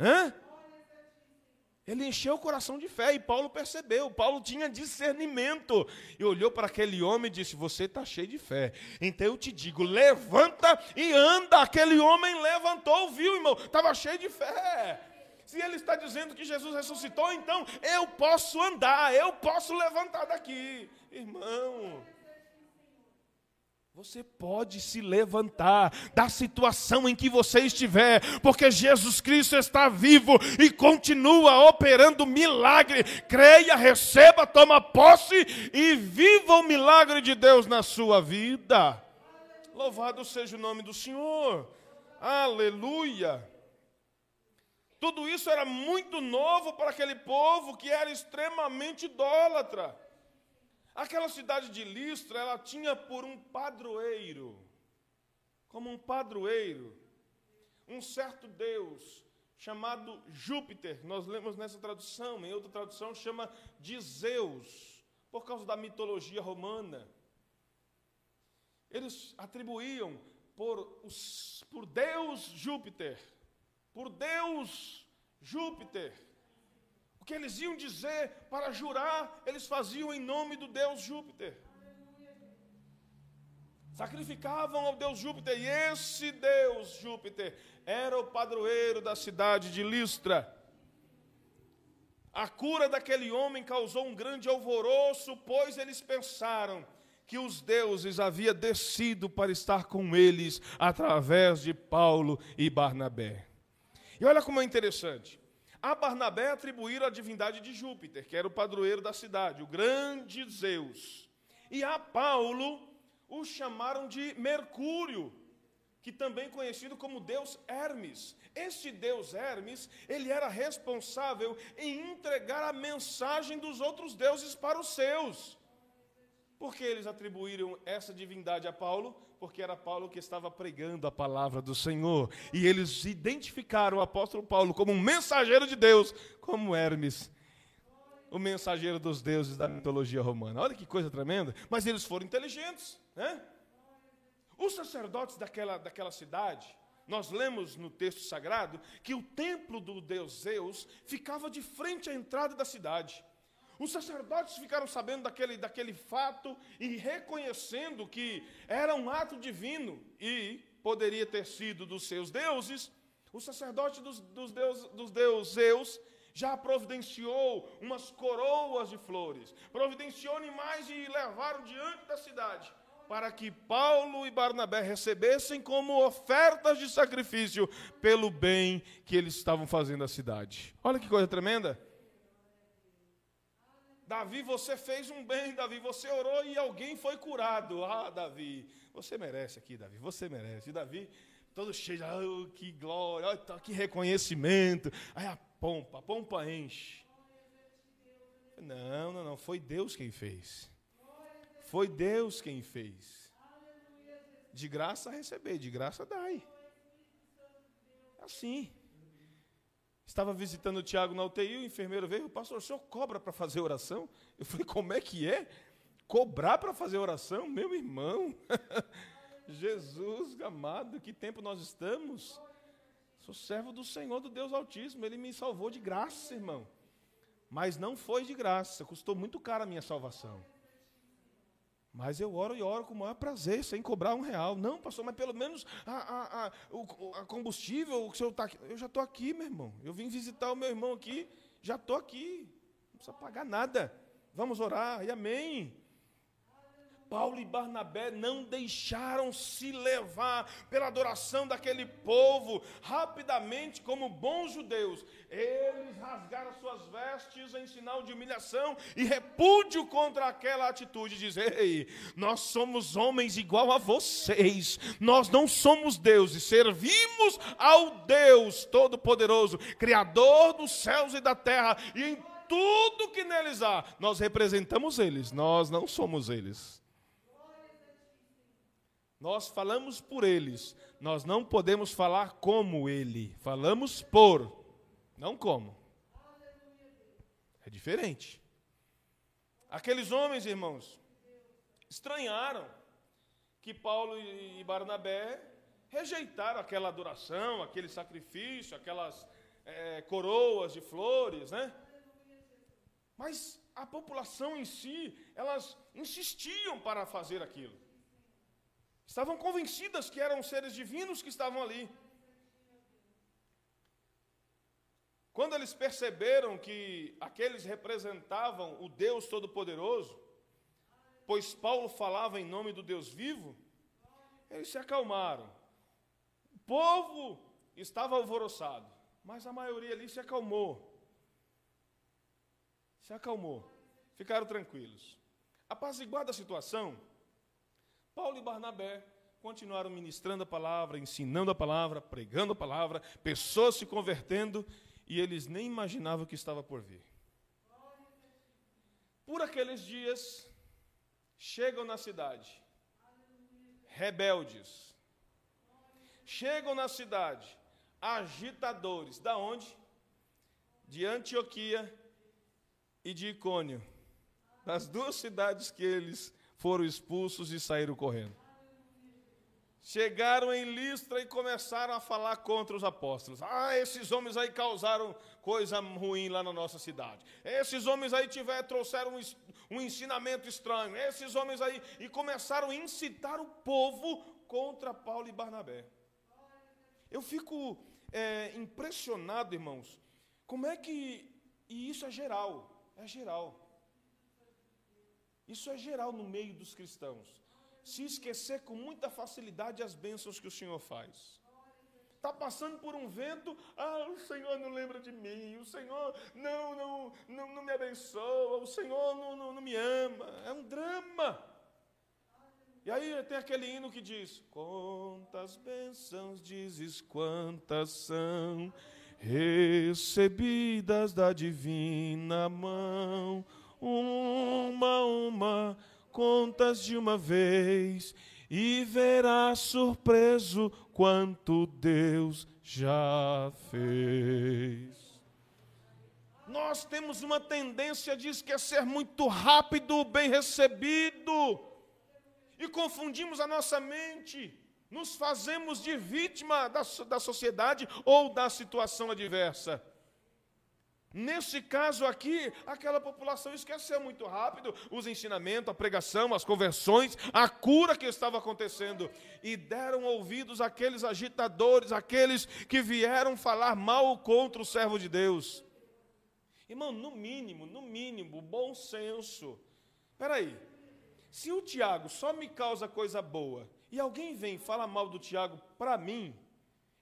Hã? Ele encheu o coração de fé e Paulo percebeu. Paulo tinha discernimento e olhou para aquele homem e disse: Você está cheio de fé. Então eu te digo: levanta e anda. Aquele homem levantou, viu, irmão? Estava cheio de fé. Se ele está dizendo que Jesus ressuscitou, então eu posso andar, eu posso levantar daqui, irmão. Você pode se levantar da situação em que você estiver, porque Jesus Cristo está vivo e continua operando milagre. Creia, receba, toma posse e viva o milagre de Deus na sua vida. Louvado seja o nome do Senhor. Aleluia. Tudo isso era muito novo para aquele povo que era extremamente idólatra. Aquela cidade de Listra, ela tinha por um padroeiro, como um padroeiro, um certo Deus chamado Júpiter. Nós lemos nessa tradução, em outra tradução chama de Zeus, por causa da mitologia romana. Eles atribuíam por, os, por Deus Júpiter, por Deus Júpiter. O que eles iam dizer para jurar, eles faziam em nome do Deus Júpiter. Sacrificavam ao Deus Júpiter, e esse Deus Júpiter era o padroeiro da cidade de Listra. A cura daquele homem causou um grande alvoroço, pois eles pensaram que os deuses haviam descido para estar com eles através de Paulo e Barnabé. E olha como é interessante. A Barnabé atribuíram a divindade de Júpiter, que era o padroeiro da cidade, o grande Zeus. E a Paulo o chamaram de Mercúrio, que também conhecido como Deus Hermes. Este Deus Hermes, ele era responsável em entregar a mensagem dos outros deuses para os seus. Por que eles atribuíram essa divindade a Paulo? Porque era Paulo que estava pregando a palavra do Senhor. E eles identificaram o apóstolo Paulo como um mensageiro de Deus, como Hermes, o mensageiro dos deuses da mitologia romana. Olha que coisa tremenda. Mas eles foram inteligentes, né? Os sacerdotes daquela, daquela cidade, nós lemos no texto sagrado que o templo do deus Zeus ficava de frente à entrada da cidade. Os sacerdotes ficaram sabendo daquele, daquele fato e reconhecendo que era um ato divino e poderia ter sido dos seus deuses. O sacerdote dos, dos, deus, dos deuses Zeus já providenciou umas coroas de flores, providenciou animais e levaram diante da cidade, para que Paulo e Barnabé recebessem como ofertas de sacrifício pelo bem que eles estavam fazendo à cidade. Olha que coisa tremenda! Davi, você fez um bem, Davi, você orou e alguém foi curado. Ah, Davi, você merece aqui, Davi, você merece. E Davi, todo cheio de, oh, que glória, oh, que reconhecimento. Aí a pompa, a pompa enche. Não, não, não, foi Deus quem fez. Foi Deus quem fez. De graça receber, de graça dai. Assim. Estava visitando o Tiago na UTI, o enfermeiro veio, pastor, o senhor cobra para fazer oração? Eu falei, como é que é? Cobrar para fazer oração? Meu irmão, Jesus amado, que tempo nós estamos? Sou servo do Senhor, do Deus Altíssimo, Ele me salvou de graça, irmão. Mas não foi de graça, custou muito caro a minha salvação. Mas eu oro e oro com o maior prazer, sem cobrar um real. Não, pastor, mas pelo menos a, a, a, o, a combustível, o senhor está aqui. Eu já estou aqui, meu irmão. Eu vim visitar o meu irmão aqui, já estou aqui. Não precisa pagar nada. Vamos orar, e amém. Paulo e Barnabé não deixaram se levar pela adoração daquele povo. Rapidamente, como bons judeus, eles rasgaram suas vestes em sinal de humilhação e repúdio contra aquela atitude. Dizer: Ei, nós somos homens igual a vocês. Nós não somos deuses, servimos ao Deus Todo-Poderoso, Criador dos céus e da terra, e em tudo que neles há, nós representamos eles, nós não somos eles. Nós falamos por eles, nós não podemos falar como ele, falamos por, não como. É diferente. Aqueles homens, irmãos, estranharam que Paulo e Barnabé rejeitaram aquela adoração, aquele sacrifício, aquelas é, coroas de flores, né? Mas a população em si, elas insistiam para fazer aquilo. Estavam convencidas que eram seres divinos que estavam ali. Quando eles perceberam que aqueles representavam o Deus Todo-Poderoso, pois Paulo falava em nome do Deus vivo, eles se acalmaram. O povo estava alvoroçado, mas a maioria ali se acalmou. Se acalmou, ficaram tranquilos. Apaziguada a situação, Paulo e Barnabé continuaram ministrando a palavra, ensinando a palavra, pregando a palavra, pessoas se convertendo, e eles nem imaginavam o que estava por vir. Por aqueles dias, chegam na cidade, rebeldes. Chegam na cidade, agitadores. Da onde? De Antioquia e de Icônio. Das duas cidades que eles foram expulsos e saíram correndo. Chegaram em Listra e começaram a falar contra os apóstolos. Ah, esses homens aí causaram coisa ruim lá na nossa cidade. Esses homens aí tiver, trouxeram um, um ensinamento estranho. Esses homens aí. E começaram a incitar o povo contra Paulo e Barnabé. Eu fico é, impressionado, irmãos, como é que. E isso é geral. É geral. Isso é geral no meio dos cristãos se esquecer com muita facilidade as bênçãos que o Senhor faz. Está passando por um vento, ah, o Senhor não lembra de mim, o Senhor não, não, não, não me abençoa, o Senhor não, não, não me ama. É um drama. E aí tem aquele hino que diz: Quantas bênçãos dizes, quantas são recebidas da divina mão, uma, uma contas de uma vez e verás surpreso quanto Deus já fez. Nós temos uma tendência de esquecer muito rápido o bem recebido e confundimos a nossa mente, nos fazemos de vítima da, da sociedade ou da situação adversa. Nesse caso aqui, aquela população esqueceu muito rápido os ensinamentos, a pregação, as conversões, a cura que estava acontecendo e deram ouvidos àqueles agitadores, aqueles que vieram falar mal contra o servo de Deus. Irmão, no mínimo, no mínimo, bom senso. Espera aí, se o Tiago só me causa coisa boa e alguém vem falar mal do Tiago para mim,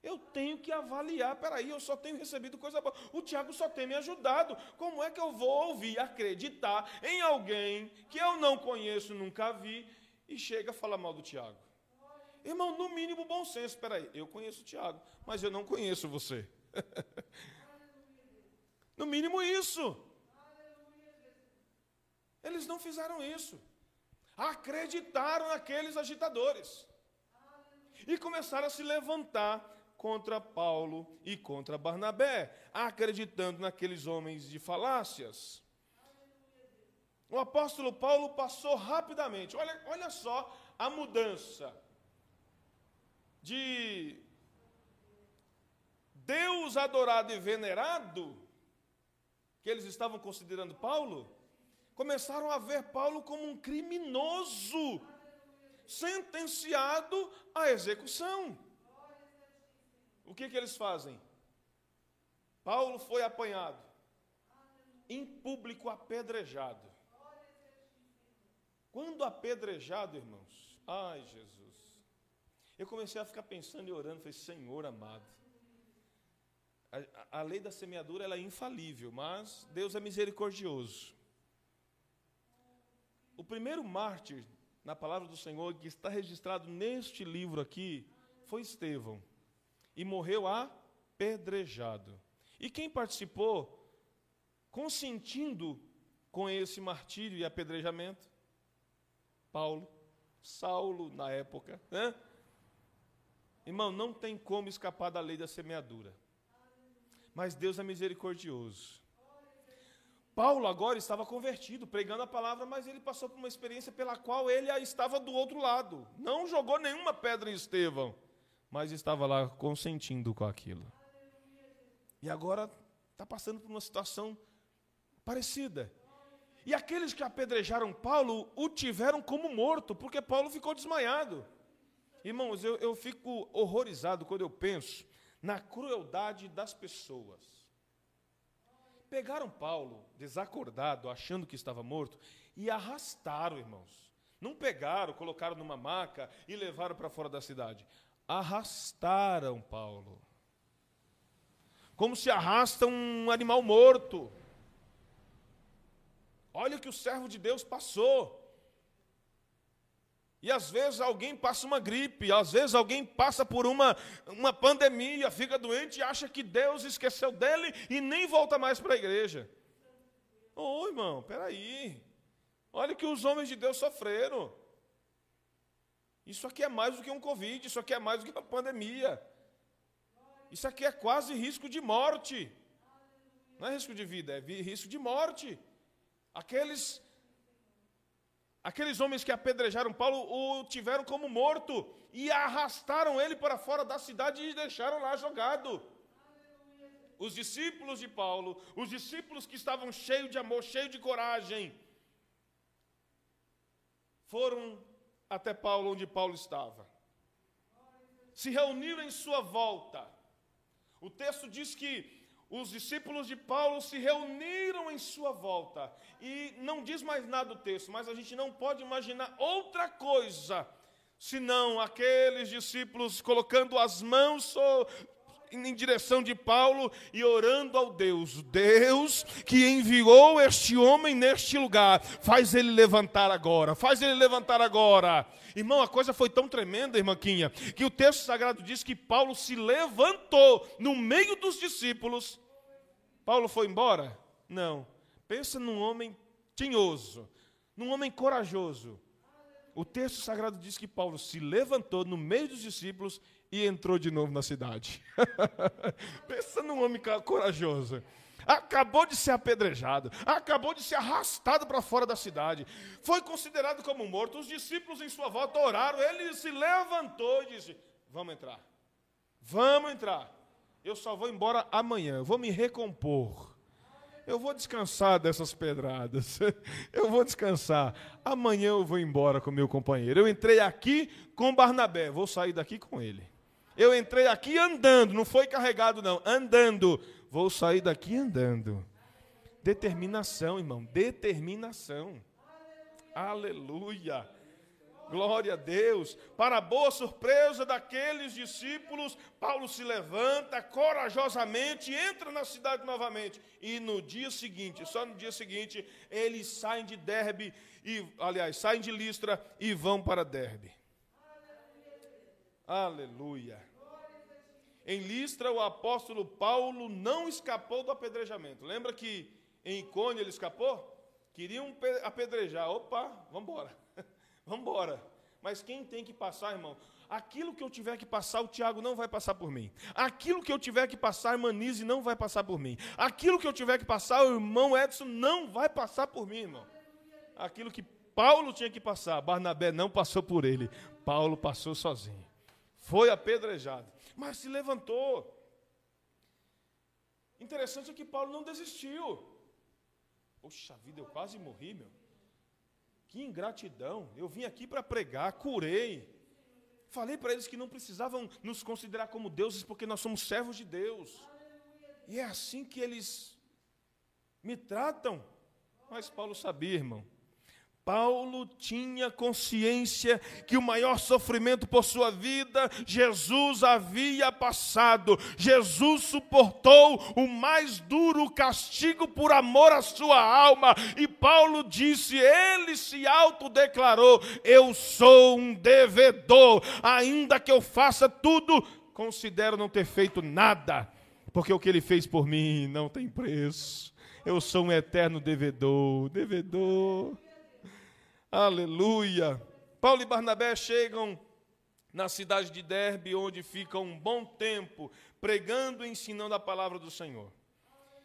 eu tenho que avaliar, peraí, eu só tenho recebido coisa boa. O Tiago só tem me ajudado. Como é que eu vou ouvir, acreditar em alguém que eu não conheço, nunca vi, e chega a falar mal do Tiago? Irmão, no mínimo bom senso. Peraí, eu conheço o Tiago, mas eu não conheço você. no mínimo isso. Eles não fizeram isso. Acreditaram naqueles agitadores. E começaram a se levantar contra Paulo e contra Barnabé, acreditando naqueles homens de falácias. O apóstolo Paulo passou rapidamente, olha, olha só a mudança de Deus adorado e venerado, que eles estavam considerando Paulo, começaram a ver Paulo como um criminoso, sentenciado à execução. O que, que eles fazem? Paulo foi apanhado, em público apedrejado. Quando apedrejado, irmãos, ai Jesus, eu comecei a ficar pensando e orando, falei, Senhor amado, a, a lei da semeadura ela é infalível, mas Deus é misericordioso. O primeiro mártir na palavra do Senhor que está registrado neste livro aqui foi Estevão e morreu apedrejado. E quem participou consentindo com esse martírio e apedrejamento? Paulo, Saulo na época. Né? Irmão, não tem como escapar da lei da semeadura. Mas Deus é misericordioso. Paulo agora estava convertido, pregando a palavra, mas ele passou por uma experiência pela qual ele estava do outro lado. Não jogou nenhuma pedra em Estevão mas estava lá consentindo com aquilo. E agora está passando por uma situação parecida. E aqueles que apedrejaram Paulo o tiveram como morto, porque Paulo ficou desmaiado. Irmãos, eu, eu fico horrorizado quando eu penso na crueldade das pessoas. Pegaram Paulo, desacordado, achando que estava morto, e arrastaram, irmãos. Não pegaram, colocaram numa maca e levaram para fora da cidade arrastaram Paulo. Como se arrasta um animal morto. Olha o que o servo de Deus passou. E às vezes alguém passa uma gripe, às vezes alguém passa por uma, uma pandemia, fica doente e acha que Deus esqueceu dele e nem volta mais para a igreja. Ô irmão, peraí. Olha que os homens de Deus sofreram. Isso aqui é mais do que um Covid, isso aqui é mais do que uma pandemia. Isso aqui é quase risco de morte. Não é risco de vida, é risco de morte. Aqueles Aqueles homens que apedrejaram Paulo o tiveram como morto e arrastaram ele para fora da cidade e deixaram lá jogado. Os discípulos de Paulo, os discípulos que estavam cheios de amor, cheios de coragem, foram até Paulo, onde Paulo estava. Se reuniram em sua volta. O texto diz que os discípulos de Paulo se reuniram em sua volta. E não diz mais nada o texto, mas a gente não pode imaginar outra coisa senão aqueles discípulos colocando as mãos em direção de Paulo e orando ao Deus, Deus que enviou este homem neste lugar, faz ele levantar agora, faz ele levantar agora. Irmão, a coisa foi tão tremenda, irmãquinha, que o texto sagrado diz que Paulo se levantou no meio dos discípulos. Paulo foi embora? Não. Pensa num homem tinhoso, num homem corajoso. O texto sagrado diz que Paulo se levantou no meio dos discípulos e entrou de novo na cidade. Pensa num homem corajoso. Acabou de ser apedrejado, acabou de ser arrastado para fora da cidade, foi considerado como morto. Os discípulos em sua volta oraram, ele se levantou e disse: Vamos entrar, vamos entrar. Eu só vou embora amanhã, vou me recompor. Eu vou descansar dessas pedradas. Eu vou descansar. Amanhã eu vou embora com meu companheiro. Eu entrei aqui com Barnabé, vou sair daqui com ele. Eu entrei aqui andando, não foi carregado, não, andando. Vou sair daqui andando. Determinação, irmão, determinação. Aleluia. Glória a Deus. Para a boa surpresa daqueles discípulos, Paulo se levanta corajosamente, entra na cidade novamente. E no dia seguinte, só no dia seguinte, eles saem de Derbe, e, aliás, saem de Listra e vão para Derbe. Aleluia. Em Listra, o apóstolo Paulo não escapou do apedrejamento. Lembra que em Icônio ele escapou? Queriam apedrejar. Opa, vamos embora. vamos embora. Mas quem tem que passar, irmão? Aquilo que eu tiver que passar, o Tiago não vai passar por mim. Aquilo que eu tiver que passar, a irmã Nise não vai passar por mim. Aquilo que eu tiver que passar, o irmão Edson não vai passar por mim, irmão. Aquilo que Paulo tinha que passar, Barnabé não passou por ele. Paulo passou sozinho. Foi apedrejado mas se levantou. Interessante é que Paulo não desistiu. Poxa vida, eu quase morri, meu. Que ingratidão. Eu vim aqui para pregar, curei. Falei para eles que não precisavam nos considerar como deuses porque nós somos servos de Deus. E é assim que eles me tratam. Mas Paulo sabia, irmão, Paulo tinha consciência que o maior sofrimento por sua vida Jesus havia passado. Jesus suportou o mais duro castigo por amor à sua alma. E Paulo disse: ele se autodeclarou: Eu sou um devedor, ainda que eu faça tudo, considero não ter feito nada, porque o que ele fez por mim não tem preço. Eu sou um eterno devedor, devedor. Aleluia. Paulo e Barnabé chegam na cidade de Derbe, onde ficam um bom tempo pregando e ensinando a palavra do Senhor.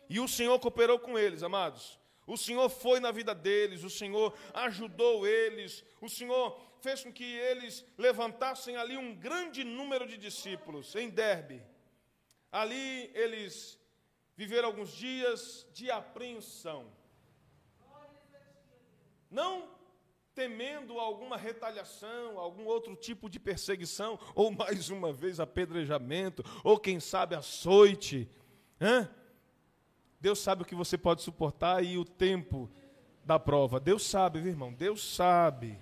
E o Senhor cooperou com eles, amados. O Senhor foi na vida deles, o Senhor ajudou eles, o Senhor fez com que eles levantassem ali um grande número de discípulos em Derbe. Ali eles viveram alguns dias de apreensão. Não temendo alguma retaliação, algum outro tipo de perseguição, ou mais uma vez apedrejamento, ou quem sabe açoite. Hã? Deus sabe o que você pode suportar e o tempo da prova. Deus sabe, viu, irmão? Deus sabe.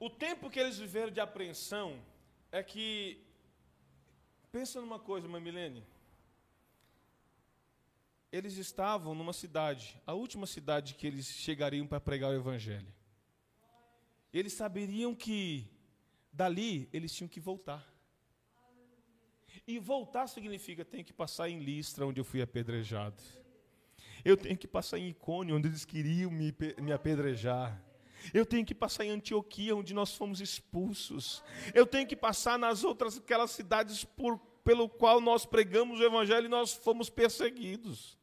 O tempo que eles viveram de apreensão é que. Pensa numa coisa, Mamilene eles estavam numa cidade, a última cidade que eles chegariam para pregar o Evangelho. eles saberiam que dali eles tinham que voltar. E voltar significa tem que passar em Listra, onde eu fui apedrejado. Eu tenho que passar em Icônio, onde eles queriam me, me apedrejar. Eu tenho que passar em Antioquia, onde nós fomos expulsos. Eu tenho que passar nas outras aquelas cidades por, pelo qual nós pregamos o evangelho e nós fomos perseguidos.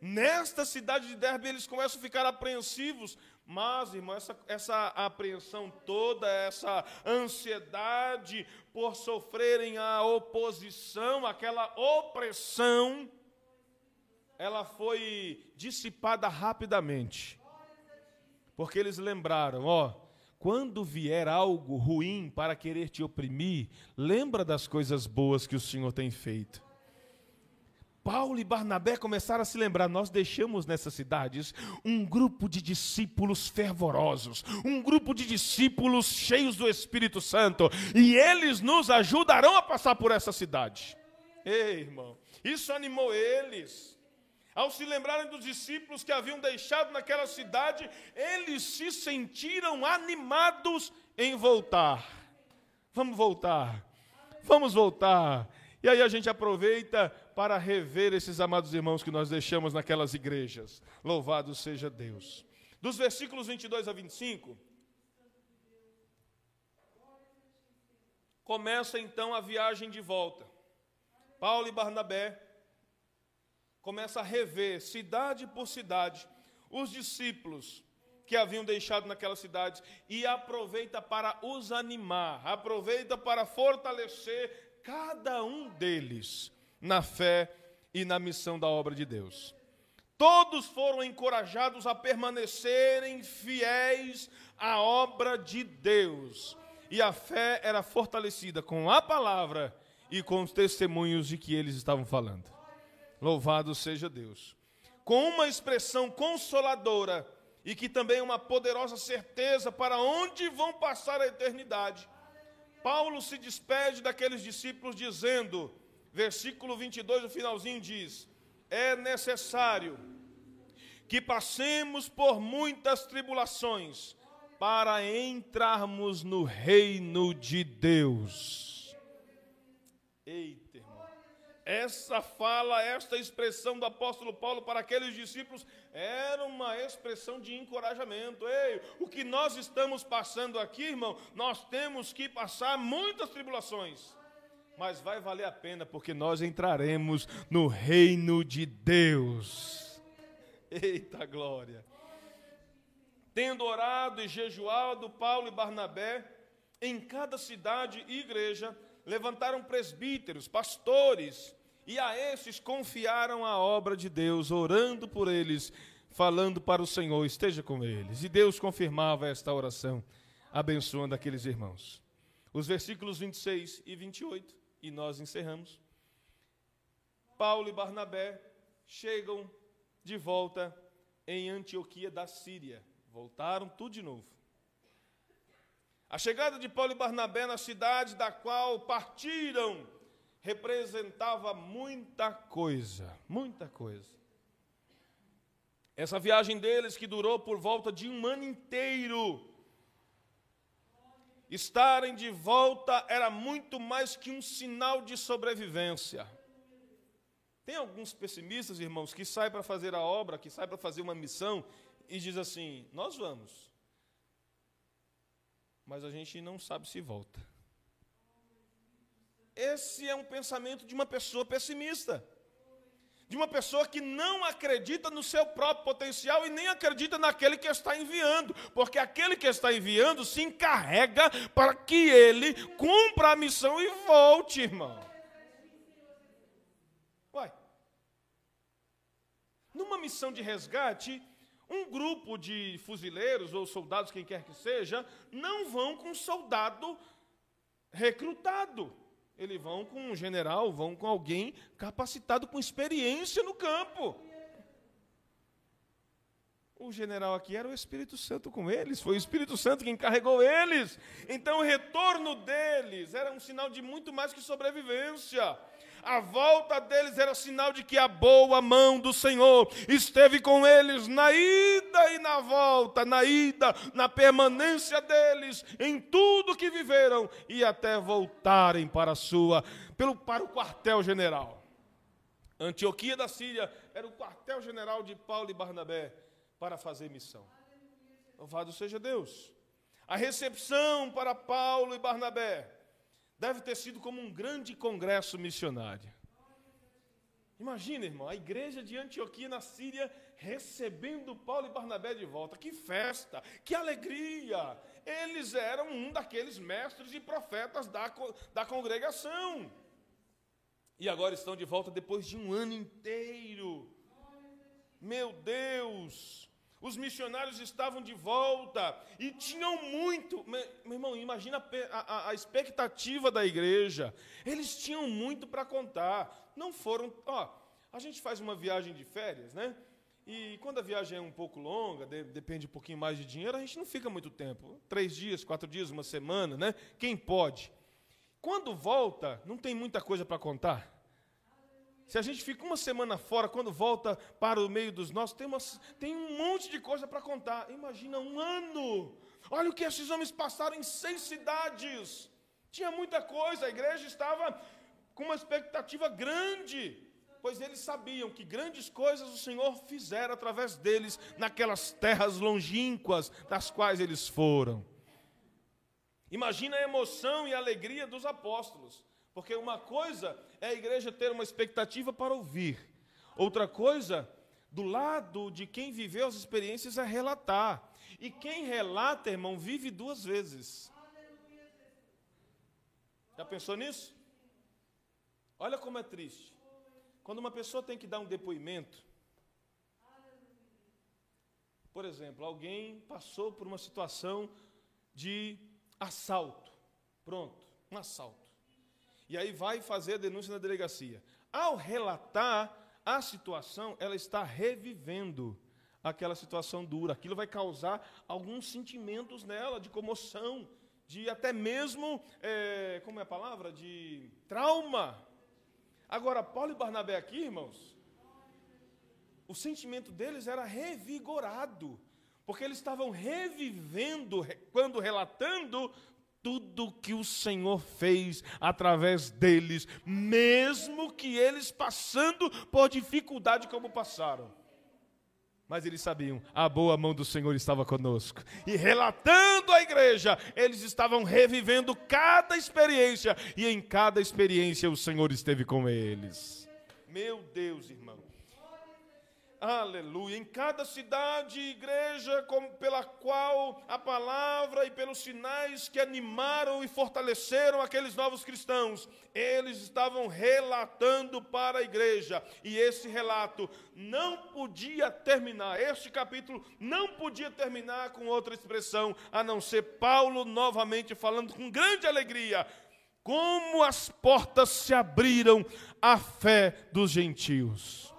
Nesta cidade de Derbe eles começam a ficar apreensivos, mas, irmão, essa, essa apreensão toda, essa ansiedade por sofrerem a oposição, aquela opressão, ela foi dissipada rapidamente. Porque eles lembraram, ó, quando vier algo ruim para querer te oprimir, lembra das coisas boas que o Senhor tem feito. Paulo e Barnabé começaram a se lembrar: nós deixamos nessas cidades um grupo de discípulos fervorosos, um grupo de discípulos cheios do Espírito Santo, e eles nos ajudarão a passar por essa cidade. Ei, irmão, isso animou eles. Ao se lembrarem dos discípulos que haviam deixado naquela cidade, eles se sentiram animados em voltar. Vamos voltar, vamos voltar. E aí a gente aproveita para rever esses amados irmãos que nós deixamos naquelas igrejas. Louvado seja Deus. Dos versículos 22 a 25, começa então a viagem de volta. Paulo e Barnabé começa a rever, cidade por cidade, os discípulos que haviam deixado naquela cidade e aproveita para os animar, aproveita para fortalecer cada um deles na fé e na missão da obra de Deus. Todos foram encorajados a permanecerem fiéis à obra de Deus. E a fé era fortalecida com a palavra e com os testemunhos de que eles estavam falando. Louvado seja Deus. Com uma expressão consoladora e que também é uma poderosa certeza para onde vão passar a eternidade. Paulo se despede daqueles discípulos dizendo, versículo 22, o finalzinho diz: É necessário que passemos por muitas tribulações para entrarmos no reino de Deus. Eita essa fala, esta expressão do apóstolo Paulo para aqueles discípulos era uma expressão de encorajamento. Ei, o que nós estamos passando aqui, irmão, nós temos que passar muitas tribulações, mas vai valer a pena porque nós entraremos no reino de Deus. Eita glória! Tendo orado e jejuado, Paulo e Barnabé, em cada cidade e igreja, levantaram presbíteros, pastores, e a esses confiaram a obra de Deus, orando por eles, falando para o Senhor, esteja com eles. E Deus confirmava esta oração, abençoando aqueles irmãos. Os versículos 26 e 28, e nós encerramos. Paulo e Barnabé chegam de volta em Antioquia da Síria. Voltaram tudo de novo. A chegada de Paulo e Barnabé na cidade da qual partiram representava muita coisa, muita coisa. Essa viagem deles, que durou por volta de um ano inteiro, estarem de volta era muito mais que um sinal de sobrevivência. Tem alguns pessimistas, irmãos, que saem para fazer a obra, que saem para fazer uma missão e diz assim: Nós vamos, mas a gente não sabe se volta. Esse é um pensamento de uma pessoa pessimista. De uma pessoa que não acredita no seu próprio potencial e nem acredita naquele que está enviando, porque aquele que está enviando se encarrega para que ele cumpra a missão e volte, irmão. Uai. Numa missão de resgate, um grupo de fuzileiros ou soldados, quem quer que seja, não vão com um soldado recrutado. Eles vão com um general, vão com alguém capacitado com experiência no campo. O general aqui era o Espírito Santo com eles, foi o Espírito Santo que encarregou eles. Então o retorno deles era um sinal de muito mais que sobrevivência. A volta deles era sinal de que a boa mão do Senhor esteve com eles na ida e na volta, na ida, na permanência deles, em tudo que viveram e até voltarem para a sua, pelo, para o quartel-general. Antioquia da Síria era o quartel-general de Paulo e Barnabé para fazer missão. Louvado seja Deus. A recepção para Paulo e Barnabé deve ter sido como um grande congresso missionário. Imagina, irmão, a igreja de Antioquia na Síria recebendo Paulo e Barnabé de volta. Que festa, que alegria! Eles eram um daqueles mestres e profetas da, da congregação. E agora estão de volta depois de um ano inteiro. Meu Deus! Os missionários estavam de volta e tinham muito. Meu irmão, imagina a, a, a expectativa da igreja. Eles tinham muito para contar. Não foram. Ó, a gente faz uma viagem de férias, né? E quando a viagem é um pouco longa, de, depende um pouquinho mais de dinheiro, a gente não fica muito tempo. Três dias, quatro dias, uma semana, né? Quem pode. Quando volta, não tem muita coisa para contar. Se a gente fica uma semana fora, quando volta para o meio dos nossos, tem, uma, tem um monte de coisa para contar. Imagina um ano. Olha o que esses homens passaram em seis cidades. Tinha muita coisa, a igreja estava com uma expectativa grande, pois eles sabiam que grandes coisas o Senhor fizera através deles naquelas terras longínquas das quais eles foram. Imagina a emoção e a alegria dos apóstolos. Porque uma coisa é a igreja ter uma expectativa para ouvir, outra coisa, do lado de quem viveu as experiências, é relatar. E quem relata, irmão, vive duas vezes. Já pensou nisso? Olha como é triste. Quando uma pessoa tem que dar um depoimento, por exemplo, alguém passou por uma situação de assalto. Pronto, um assalto. E aí vai fazer a denúncia na delegacia. Ao relatar a situação, ela está revivendo aquela situação dura. Aquilo vai causar alguns sentimentos nela, de comoção, de até mesmo, é, como é a palavra? De trauma. Agora, Paulo e Barnabé aqui, irmãos, o sentimento deles era revigorado, porque eles estavam revivendo, quando relatando, tudo que o Senhor fez através deles, mesmo que eles passando por dificuldade como passaram. Mas eles sabiam, a boa mão do Senhor estava conosco. E relatando à igreja, eles estavam revivendo cada experiência, e em cada experiência o Senhor esteve com eles. Meu Deus, irmão. Aleluia. Em cada cidade e igreja pela qual a palavra e pelos sinais que animaram e fortaleceram aqueles novos cristãos, eles estavam relatando para a igreja. E esse relato não podia terminar, este capítulo não podia terminar com outra expressão, a não ser Paulo novamente falando com grande alegria. Como as portas se abriram à fé dos gentios.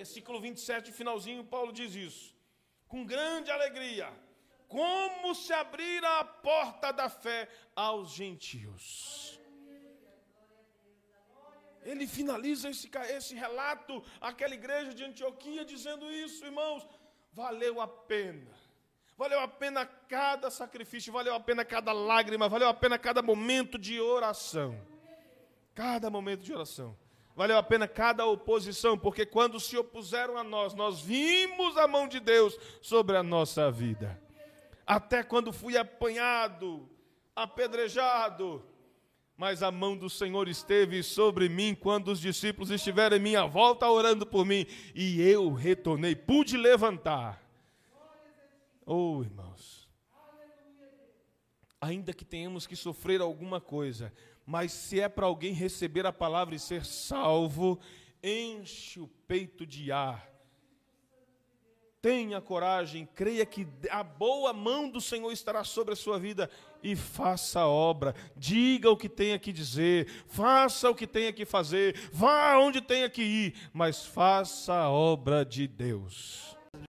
Versículo 27, finalzinho, Paulo diz isso. Com grande alegria, como se abrira a porta da fé aos gentios. Ele finaliza esse, esse relato, aquela igreja de Antioquia, dizendo isso, irmãos, valeu a pena. Valeu a pena cada sacrifício, valeu a pena cada lágrima, valeu a pena cada momento de oração. Cada momento de oração. Valeu a pena cada oposição, porque quando se opuseram a nós, nós vimos a mão de Deus sobre a nossa vida. Até quando fui apanhado, apedrejado, mas a mão do Senhor esteve sobre mim quando os discípulos estiveram em minha volta orando por mim, e eu retornei, pude levantar. Oh, irmãos, ainda que tenhamos que sofrer alguma coisa, mas se é para alguém receber a palavra e ser salvo, enche o peito de ar. Tenha coragem, creia que a boa mão do Senhor estará sobre a sua vida e faça a obra. Diga o que tenha que dizer, faça o que tenha que fazer, vá onde tenha que ir, mas faça a obra de Deus.